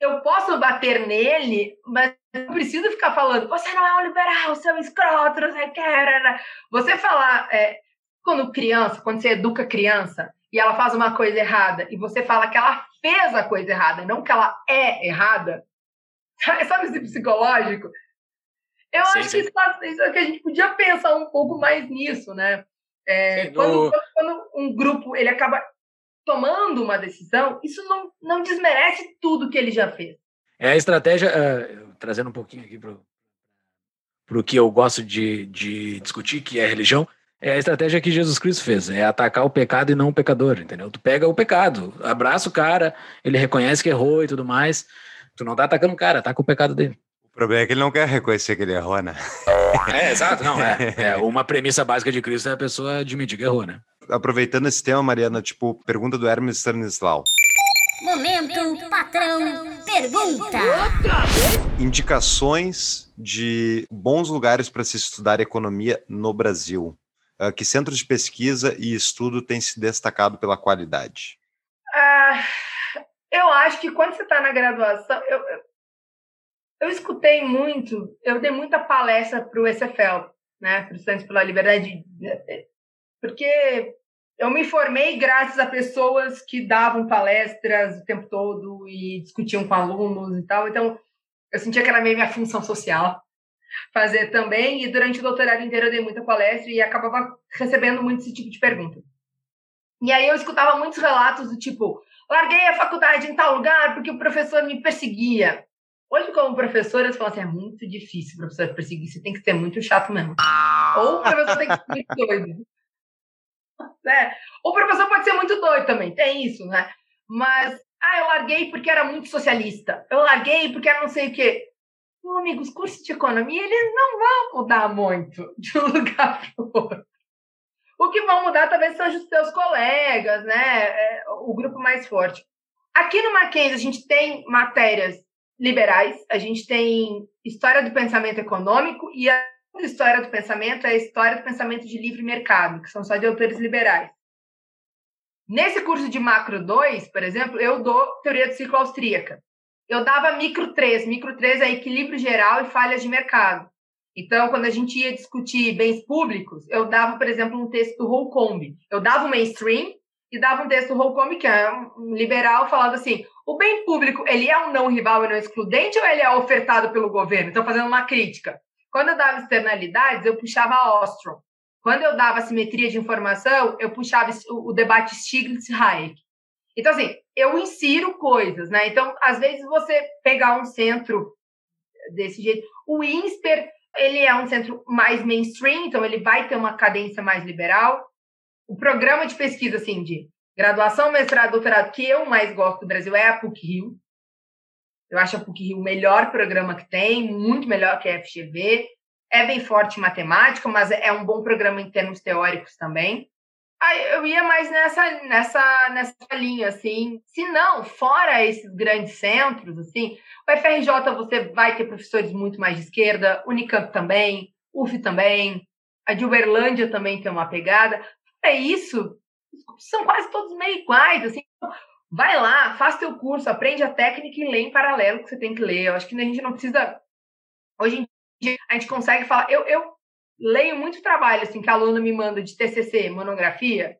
eu posso bater nele, mas não preciso ficar falando, você não é um liberal, seu escroto, não sei o que. rarara." Você falar, é, quando criança, quando você educa criança e ela faz uma coisa errada e você fala que ela fez a coisa errada, não que ela é errada, sabe, esse psicológico? Eu Sim, acho sim. que isso, é que a gente podia pensar um pouco mais nisso, né? É, Sim, quando, no- quando um grupo ele acaba tomando uma decisão, isso não, não desmerece tudo que ele já fez. É a estratégia, eh, trazendo um pouquinho aqui para o que eu gosto de, de discutir, que é a religião, é a estratégia que Jesus Cristo fez, é atacar o pecado e não o pecador, entendeu? Tu pega o pecado, abraça o cara, ele reconhece que errou e tudo mais, tu não tá atacando o cara, ataca o pecado dele. O problema é que ele não quer reconhecer que ele errou, né? É, exato, não, é, é uma premissa básica de Cristo é a pessoa admitir que errou, né? Aproveitando esse tema, Mariana, tipo, pergunta do Hermes Stanislau. Momento patrão pergunta. Indicações de bons lugares para se estudar economia no Brasil. Ah, que centros de pesquisa e estudo têm se destacado pela qualidade? Ah, eu acho que quando você está na graduação, eu, eu, escutei muito, eu dei muita palestra para o ECFL, né, Estudantes pela Liberdade, porque eu me formei graças a pessoas que davam palestras o tempo todo e discutiam com alunos e tal, então eu sentia que era meio minha função social fazer também, e durante o doutorado inteiro eu dei muita palestra e acabava recebendo muito esse tipo de pergunta. E aí eu escutava muitos relatos do tipo, larguei a faculdade em tal lugar porque o professor me perseguia. Hoje, como professora, eu falo assim, é muito difícil professor perseguir, você tem que ser muito chato mesmo. Ou o professor tem que ser muito doido. Né? O professor pode ser muito doido também, tem isso, né? Mas, ah, eu larguei porque era muito socialista. Eu larguei porque era não sei o quê. Meu amigo, os cursos de economia, eles não vão mudar muito de um lugar para o outro. O que vão mudar talvez são os seus colegas, né? É, o grupo mais forte. Aqui no Mackenzie, a gente tem matérias liberais, a gente tem história do pensamento econômico e a história do pensamento é a história do pensamento de livre mercado, que são só de autores liberais. Nesse curso de macro 2, por exemplo, eu dou teoria do ciclo austríaca. Eu dava micro 3. Micro 3 é equilíbrio geral e falhas de mercado. Então, quando a gente ia discutir bens públicos, eu dava, por exemplo, um texto do Holcomb. Eu dava o mainstream e dava um texto do Holcomb, que é um liberal, falando assim, o bem público, ele é um não rival e não excludente ou ele é ofertado pelo governo? Então, fazendo uma crítica. Quando eu dava externalidades, eu puxava a Ostrom. Quando eu dava simetria de informação, eu puxava o debate Stiglitz-Hayek. Então, assim, eu insiro coisas, né? Então, às vezes, você pegar um centro desse jeito... O INSPER, ele é um centro mais mainstream, então ele vai ter uma cadência mais liberal. O programa de pesquisa, assim, de graduação, mestrado, doutorado, que eu mais gosto do Brasil é a PUC-Rio. Eu acho a PUC-Rio o melhor programa que tem, muito melhor que a FGV. É bem forte em matemática, mas é um bom programa em termos teóricos também. Aí eu ia mais nessa, nessa, nessa linha, assim. Se não, fora esses grandes centros, assim, o FRJ você vai ter professores muito mais de esquerda, Unicamp também, UF também, a de Uberlândia também tem uma pegada. É isso, são quase todos meio iguais, assim. Vai lá, faz teu curso, aprende a técnica e lê em paralelo que você tem que ler. Eu acho que a gente não precisa. Hoje em dia, a gente consegue falar. Eu, eu leio muito trabalho, assim, que aluno me manda de TCC, monografia.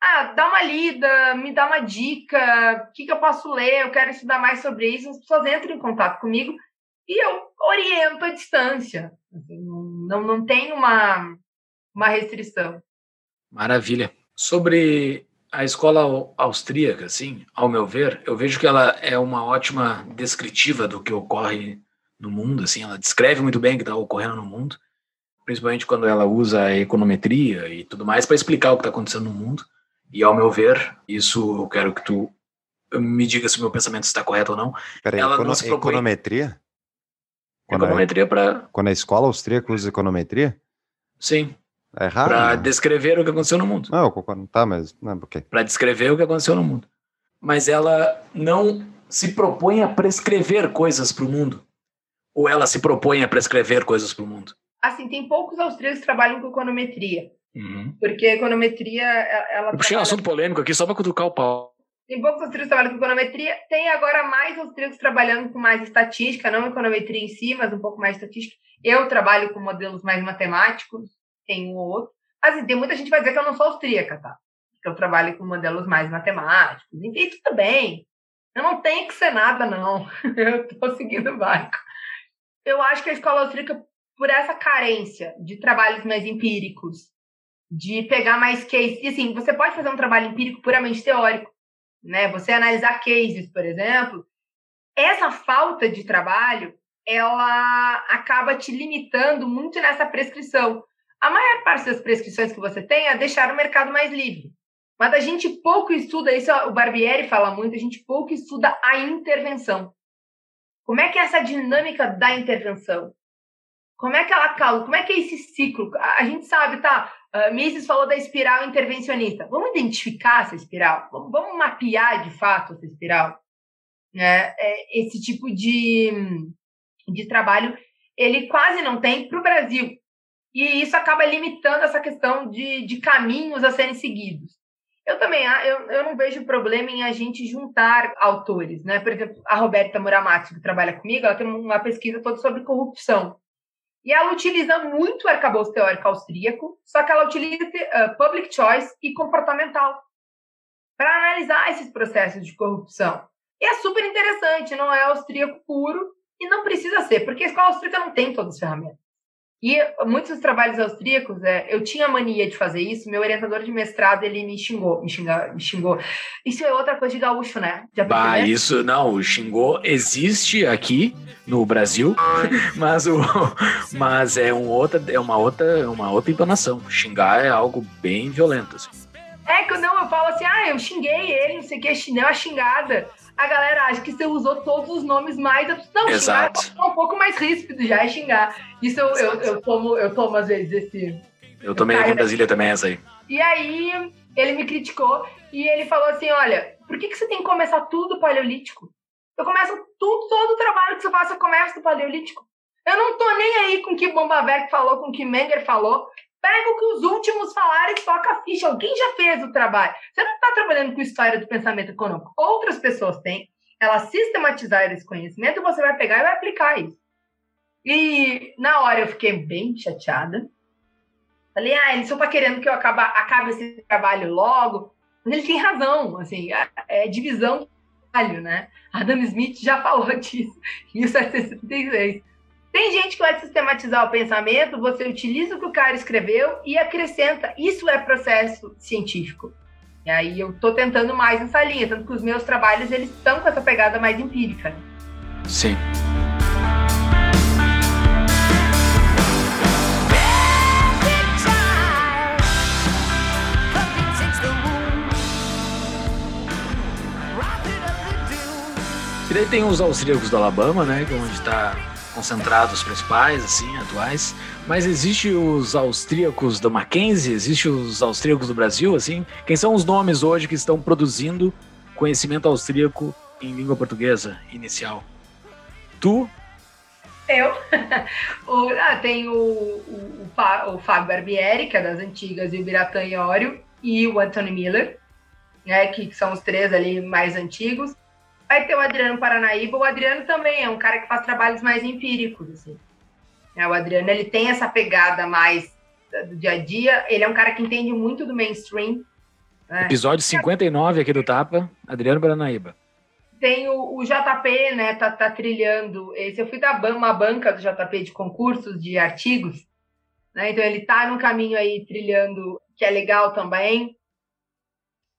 Ah, dá uma lida, me dá uma dica, o que, que eu posso ler, eu quero estudar mais sobre isso. As pessoas entram em contato comigo e eu oriento à distância. Assim, não, não tem uma, uma restrição. Maravilha. Sobre a escola austríaca, assim, ao meu ver, eu vejo que ela é uma ótima descritiva do que ocorre no mundo, assim, ela descreve muito bem o que está ocorrendo no mundo, principalmente quando ela usa a econometria e tudo mais para explicar o que está acontecendo no mundo. E ao meu ver, isso eu quero que tu me diga se o meu pensamento está correto ou não. Peraí, Ela econo- não se propõe- econometria? Quando, é- Econometria para, quando a escola austríaca usa econometria? sim, É errado? para né? descrever o que aconteceu no mundo. Não, eu concordo. Tá, mas não, por quê? para descrever o que aconteceu no mundo. Mas ela não se propõe a prescrever coisas para o mundo. Ou ela se propõe a prescrever coisas para o mundo. Assim, tem poucos austríacos que trabalham com econometria, porque a econometria, e- ela Eu puxei um assunto polêmico aqui só para cutucar o pau. Tem poucos austríacos que trabalham com econometria, tem agora mais austríacos trabalhando com mais estatística, não econometria em si, mas um pouco mais estatística. Eu trabalho com modelos mais matemáticos, tem um ou outro. Mas assim, tem muita gente que vai dizer que eu não sou austríaca, tá? Que eu trabalho com modelos mais matemáticos. Enfim, tudo bem. Eu não tenho que ser nada, não. Eu tô seguindo o barco. Eu acho que a escola austríaca, por essa carência de trabalhos mais empíricos, de pegar mais cases. E assim, você pode fazer um trabalho empírico puramente teórico, né? Você analisar cases, por exemplo. Essa falta de trabalho, ela acaba te limitando muito nessa prescrição. A maior parte das prescrições que você tem é deixar o mercado mais livre. Mas a gente pouco estuda, isso o Barbieri fala muito, a gente pouco estuda a intervenção. Como é que é essa dinâmica da intervenção? Como é que ela causa? Como é que é esse ciclo? A a gente sabe, tá? Uh, Mises falou da espiral intervencionista. Vamos identificar essa espiral? Vamos, vamos mapear de fato essa espiral? Né? É, esse tipo de, de trabalho ele quase não tem para o Brasil. E isso acaba limitando essa questão de, de caminhos a serem seguidos. Eu também ah, eu, eu não vejo problema em a gente juntar autores, né? Por exemplo, a Roberta Muramatsu, que trabalha comigo, ela tem uma pesquisa toda sobre corrupção. E ela utiliza muito o arcabouço teórico austríaco, só que ela utiliza uh, public choice e comportamental para analisar esses processos de corrupção. E é super interessante, não é austríaco puro e não precisa ser, porque a escola austríaca não tem todas as ferramentas. E muitos dos trabalhos austríacos, é, eu tinha mania de fazer isso, meu orientador de mestrado, ele me xingou, me, xinga, me xingou. Isso é outra coisa de gaúcho, né? Já Bah, isso não, o Xingô existe aqui no Brasil, mas o mas é um outra é uma outra é uma outra entonação. Xingar é algo bem violento assim. É que não, eu falo assim, ah, eu xinguei ele, não sei o que, deu uma xingada. A galera acha que você usou todos os nomes mais. Não, Exato. xingar é um pouco mais ríspido já, é xingar. Isso eu, eu, eu, tomo, eu tomo às vezes esse. Eu tomei aqui em Brasília também essa aí. E aí ele me criticou e ele falou assim: olha, por que, que você tem que começar tudo do paleolítico? Eu começo tudo, todo o trabalho que você faz, eu começo do paleolítico. Eu não tô nem aí com o que Bombaverk falou, com o que Menger falou. Pega o que os últimos falaram e toca a ficha. Alguém já fez o trabalho. Você não está trabalhando com história do pensamento econômico. Outras pessoas têm. Elas sistematizaram esse conhecimento e você vai pegar e vai aplicar isso. E na hora eu fiquei bem chateada. Falei, ah, ele só tá querendo que eu acabe, acabe esse trabalho logo. Mas ele tem razão, assim, é, é divisão do trabalho, né? Adam Smith já falou disso em 1776. Tem gente que vai sistematizar o pensamento, você utiliza o que o cara escreveu e acrescenta. Isso é processo científico. E aí eu tô tentando mais nessa linha, tanto que os meus trabalhos eles estão com essa pegada mais empírica. né? Sim. E daí tem os austríacos do Alabama, né? Que é onde está concentrados principais, assim, atuais. Mas existe os austríacos do Mackenzie, existe os austríacos do Brasil, assim. Quem são os nomes hoje que estão produzindo conhecimento austríaco em língua portuguesa inicial? Tu, Eu. o, ah, tem o, o, o Fábio Barbieri, que é das antigas, e o Biratã Iório, e o Anthony Miller, né, que são os três ali mais antigos. Vai ter o Adriano Paranaíba. O Adriano também é um cara que faz trabalhos mais empíricos, assim. É, o Adriano, ele tem essa pegada mais do dia a dia. Ele é um cara que entende muito do mainstream. né? episódio 59 aqui do Tapa, Adriano Paranaíba. Tem o, o JP, né? Tá, tá trilhando. Esse eu fui da uma banca do JP de concursos de artigos, né? Então ele tá num caminho aí trilhando que é legal também.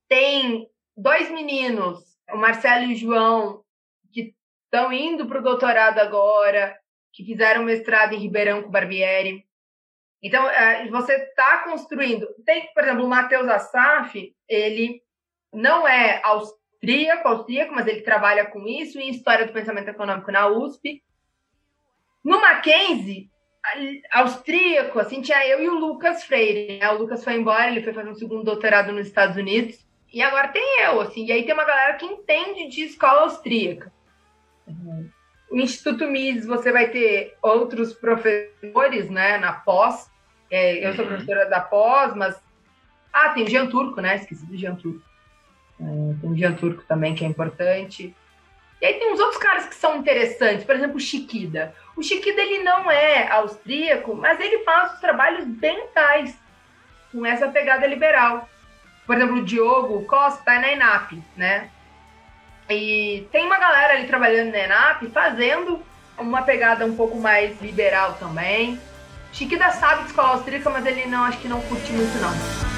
Tem dois meninos, o Marcelo e o João, que estão indo para o doutorado agora, que fizeram mestrado em Ribeirão com Barbieri. Então, eh, você está construindo. Tem, por exemplo, o Matheus Assaf, ele não é austríaco, austríaco, mas ele trabalha com isso em História do Pensamento Econômico na USP. No Mackenzie, austríaco, assim, tinha eu e o Lucas Freire. né? O Lucas foi embora, ele foi fazer um segundo doutorado nos Estados Unidos. E agora tem eu, assim, e aí tem uma galera que entende de escola austríaca. O Instituto Mises, você vai ter outros professores, né, na pós. É, eu sou Uhum. professora da pós, mas... Ah, tem o Jean Turco, né? Esqueci do Jean Turco. É, tem o Jean Turco também, que é importante. E aí tem uns outros caras que são interessantes. Por exemplo, o Chiquida. O Chiquida, ele não é austríaco, mas ele faz os trabalhos bem tais, com essa pegada liberal. Por exemplo, o Diogo Costa tá na ENAP, né? E tem uma galera ali trabalhando na ENAP, fazendo uma pegada um pouco mais liberal também. Chiquida sabe de escola austríaca, mas ele não, acho que não curte muito, não.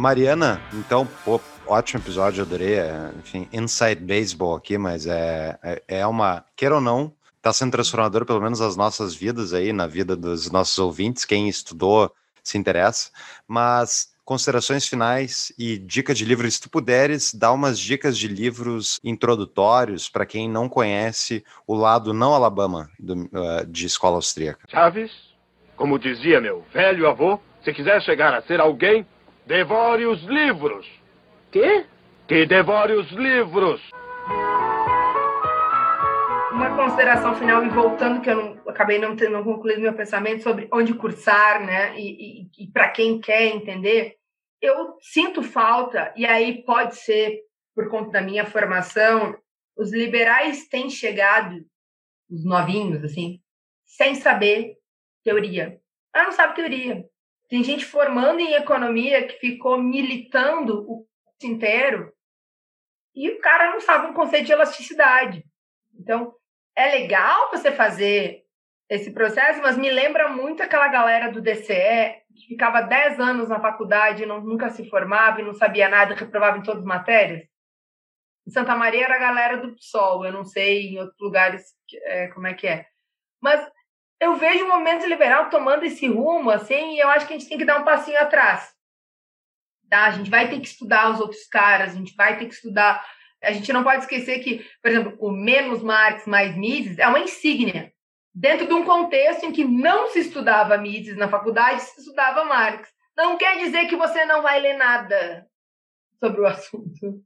Mariana, então, pô, ótimo episódio, adorei. é, enfim, Inside Baseball aqui, mas é, é, é uma, queira ou não, está sendo transformador, pelo menos nas nossas vidas aí, na vida dos nossos ouvintes, quem estudou se interessa. Mas considerações finais e dica de livros, se tu puderes, dar umas dicas de livros introdutórios para quem não conhece o lado não Alabama do, eh, de escola austríaca. Chaves, como dizia meu velho avô, se quiser chegar a ser alguém, devore os livros. Quê? Que devore os livros. uma consideração final e voltando que eu não, acabei não tendo concluído meu pensamento sobre onde cursar, né? E, e, e para quem quer entender, eu sinto falta e aí pode ser por conta da minha formação, os liberais têm chegado, os novinhos assim, sem saber teoria. Ah, não sabe teoria. Tem gente formando em economia que ficou militando o curso inteiro e o cara não sabe um conceito de elasticidade. Então, é legal você fazer esse processo, mas me lembra muito aquela galera do DCE que ficava 10 anos na faculdade, não, nunca se formava e não sabia nada, reprovava em todas as matérias. Em Santa Maria era a galera do PSOL, eu não sei em outros lugares é, como é que é. Mas eu vejo o movimento liberal tomando esse rumo, assim, e eu acho que a gente tem que dar um passinho atrás. Tá? A gente vai ter que estudar os outros caras, a gente vai ter que estudar a gente não pode esquecer que, por exemplo, o menos Marx mais Mises é uma insígnia. Dentro de um contexto em que não se estudava Mises na faculdade, se estudava Marx. Não quer dizer que você não vai ler nada sobre o assunto.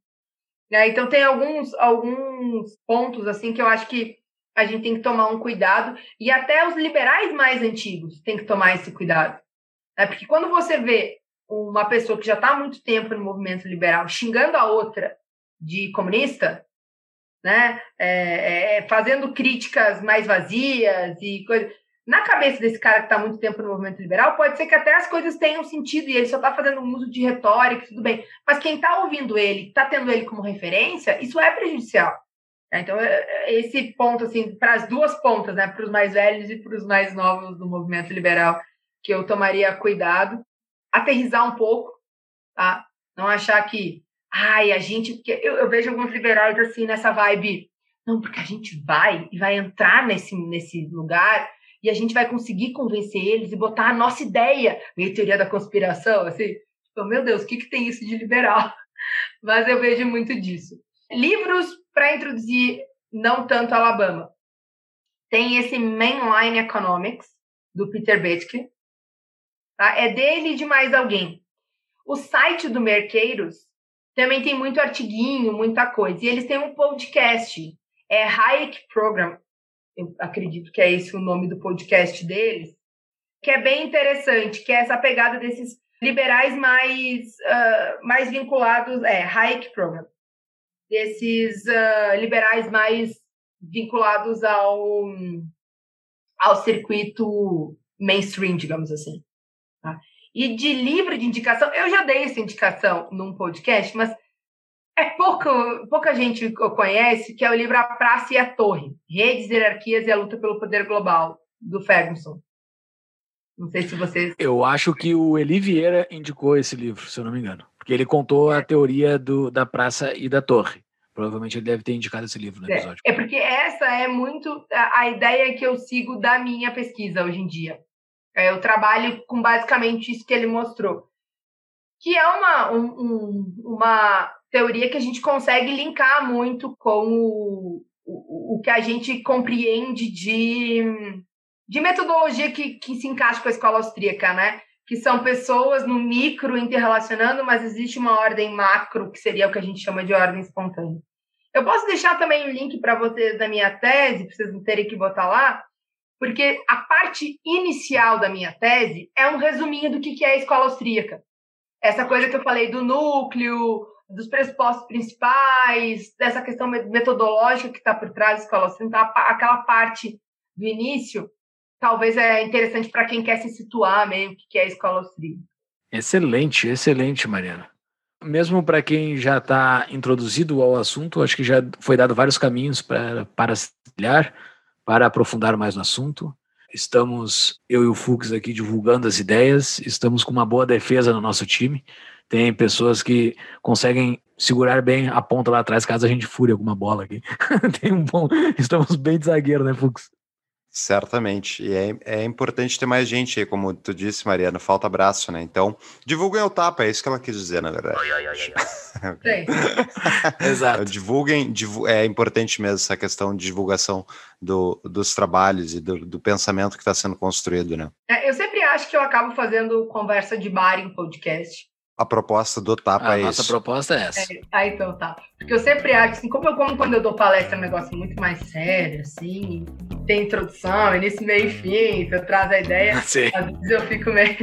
Né? Então tem alguns, alguns pontos assim que eu acho que a gente tem que tomar um cuidado e até os liberais mais antigos têm que tomar esse cuidado. Né? Porque quando você vê uma pessoa que já está há muito tempo no movimento liberal xingando a outra de comunista, né? É, é, fazendo críticas mais vazias e coisas. Na cabeça desse cara que está muito tempo no movimento liberal, pode ser que até as coisas tenham sentido e ele só está fazendo um uso de retórica, tudo bem. Mas quem está ouvindo ele, está tendo ele como referência, isso é prejudicial. Então, esse ponto, assim, para as duas pontas, né? Para os mais velhos e para os mais novos do movimento liberal, que eu tomaria cuidado, aterrizar um pouco, tá? Não achar que ai, a gente. Porque eu, eu vejo alguns liberais assim nessa vibe. Não, porque a gente vai e vai entrar nesse, nesse lugar e a gente vai conseguir convencer eles e botar a nossa ideia, meio teoria da conspiração, assim. Tipo, meu Deus, o que, que tem isso de liberal? Mas eu vejo muito disso. Livros para introduzir não tanto Alabama. Tem esse Mainline Economics, do Peter Bethke. Tá? É dele e de mais alguém. O site do Merqueiros também tem muito artiguinho, muita coisa. E eles têm um podcast, é Hayek Program, eu acredito que é esse o nome do podcast deles, que é bem interessante, que é essa pegada desses liberais mais, uh, mais vinculados, é, Hayek Program, desses uh, liberais mais vinculados ao, ao circuito mainstream, digamos assim. Tá? E de livro de indicação, eu já dei essa indicação num podcast, mas é pouco, pouca gente conhece, que é o livro A Praça e a Torre, Redes, Hierarquias e a Luta pelo Poder Global, do Ferguson. Não sei se vocês... Eu acho que o Eli Vieira indicou esse livro, se eu não me engano. Porque ele contou a teoria do, da praça e da torre. Provavelmente ele deve ter indicado esse livro no episódio. É, é porque essa é muito a, a ideia que eu sigo da minha pesquisa hoje em dia. É, eu trabalho com basicamente isso que ele mostrou. Que é uma, um, um, uma teoria que a gente consegue linkar muito com o, o, o que a gente compreende de, de metodologia que, que se encaixa com a escola austríaca, né? Que são pessoas no micro interrelacionando, mas existe uma ordem macro, que seria o que a gente chama de ordem espontânea. Eu posso deixar também o link para vocês da minha tese, para vocês não terem que botar lá, porque a parte inicial da minha tese é um resuminho do que é a escola austríaca. Essa coisa que eu falei do núcleo, dos pressupostos principais, dessa questão metodológica que está por trás da escola austríaca, então, aquela parte do início, talvez é interessante para quem quer se situar mesmo que é a escola austríaca. Excelente, excelente, Mariana. Mesmo para quem já está introduzido ao assunto, acho que já foi dado vários caminhos para, para se trilhar para aprofundar mais no assunto. Estamos, eu e o Fux aqui divulgando as ideias, estamos com uma boa defesa no nosso time. Tem pessoas que conseguem segurar bem a ponta lá atrás caso a gente fure alguma bola aqui. Tem um bom, estamos bem de zagueiro, né, Fux? Certamente. E é, é importante ter mais gente aí, como tu disse, Mariana, falta abraço, né? Então, divulguem o tapa, é isso que ela quis dizer, na verdade. Exato. Divulguem, divu é importante mesmo essa questão de divulgação do, dos trabalhos e do, do pensamento que está sendo construído, né? É, eu sempre acho que eu acabo fazendo conversa de bar em podcast. A proposta do tapa A é nossa isso. proposta é essa. É, ah, então tá. Porque eu sempre acho, assim, como, eu, como quando eu dou palestra é um negócio muito mais sério, assim, tem introdução, início, meio e fim, você traz a ideia, Sim. às vezes eu fico meio.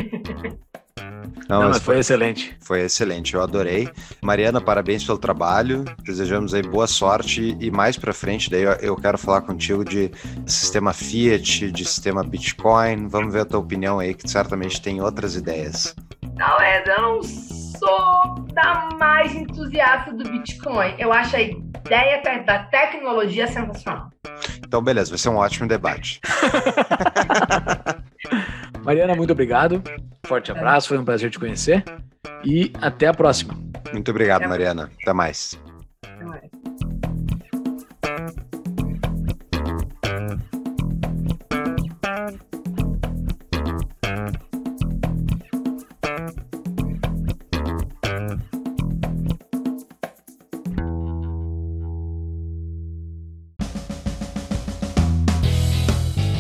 Não, Não, mas mas foi excelente. Foi excelente, eu adorei. Mariana, parabéns pelo trabalho. Desejamos aí boa sorte e mais para frente daí eu- eu quero falar contigo de sistema Fiat, de sistema Bitcoin. Vamos ver a tua opinião aí, que certamente tem outras ideias. Talvez eu não sou da mais entusiasta do Bitcoin. Eu acho a ideia da tecnologia sensacional. Então, beleza, vai ser um ótimo debate. Mariana, muito obrigado. Forte abraço, foi um prazer te conhecer. E até a próxima. Muito obrigado, Até Mariana. Até mais. Até mais.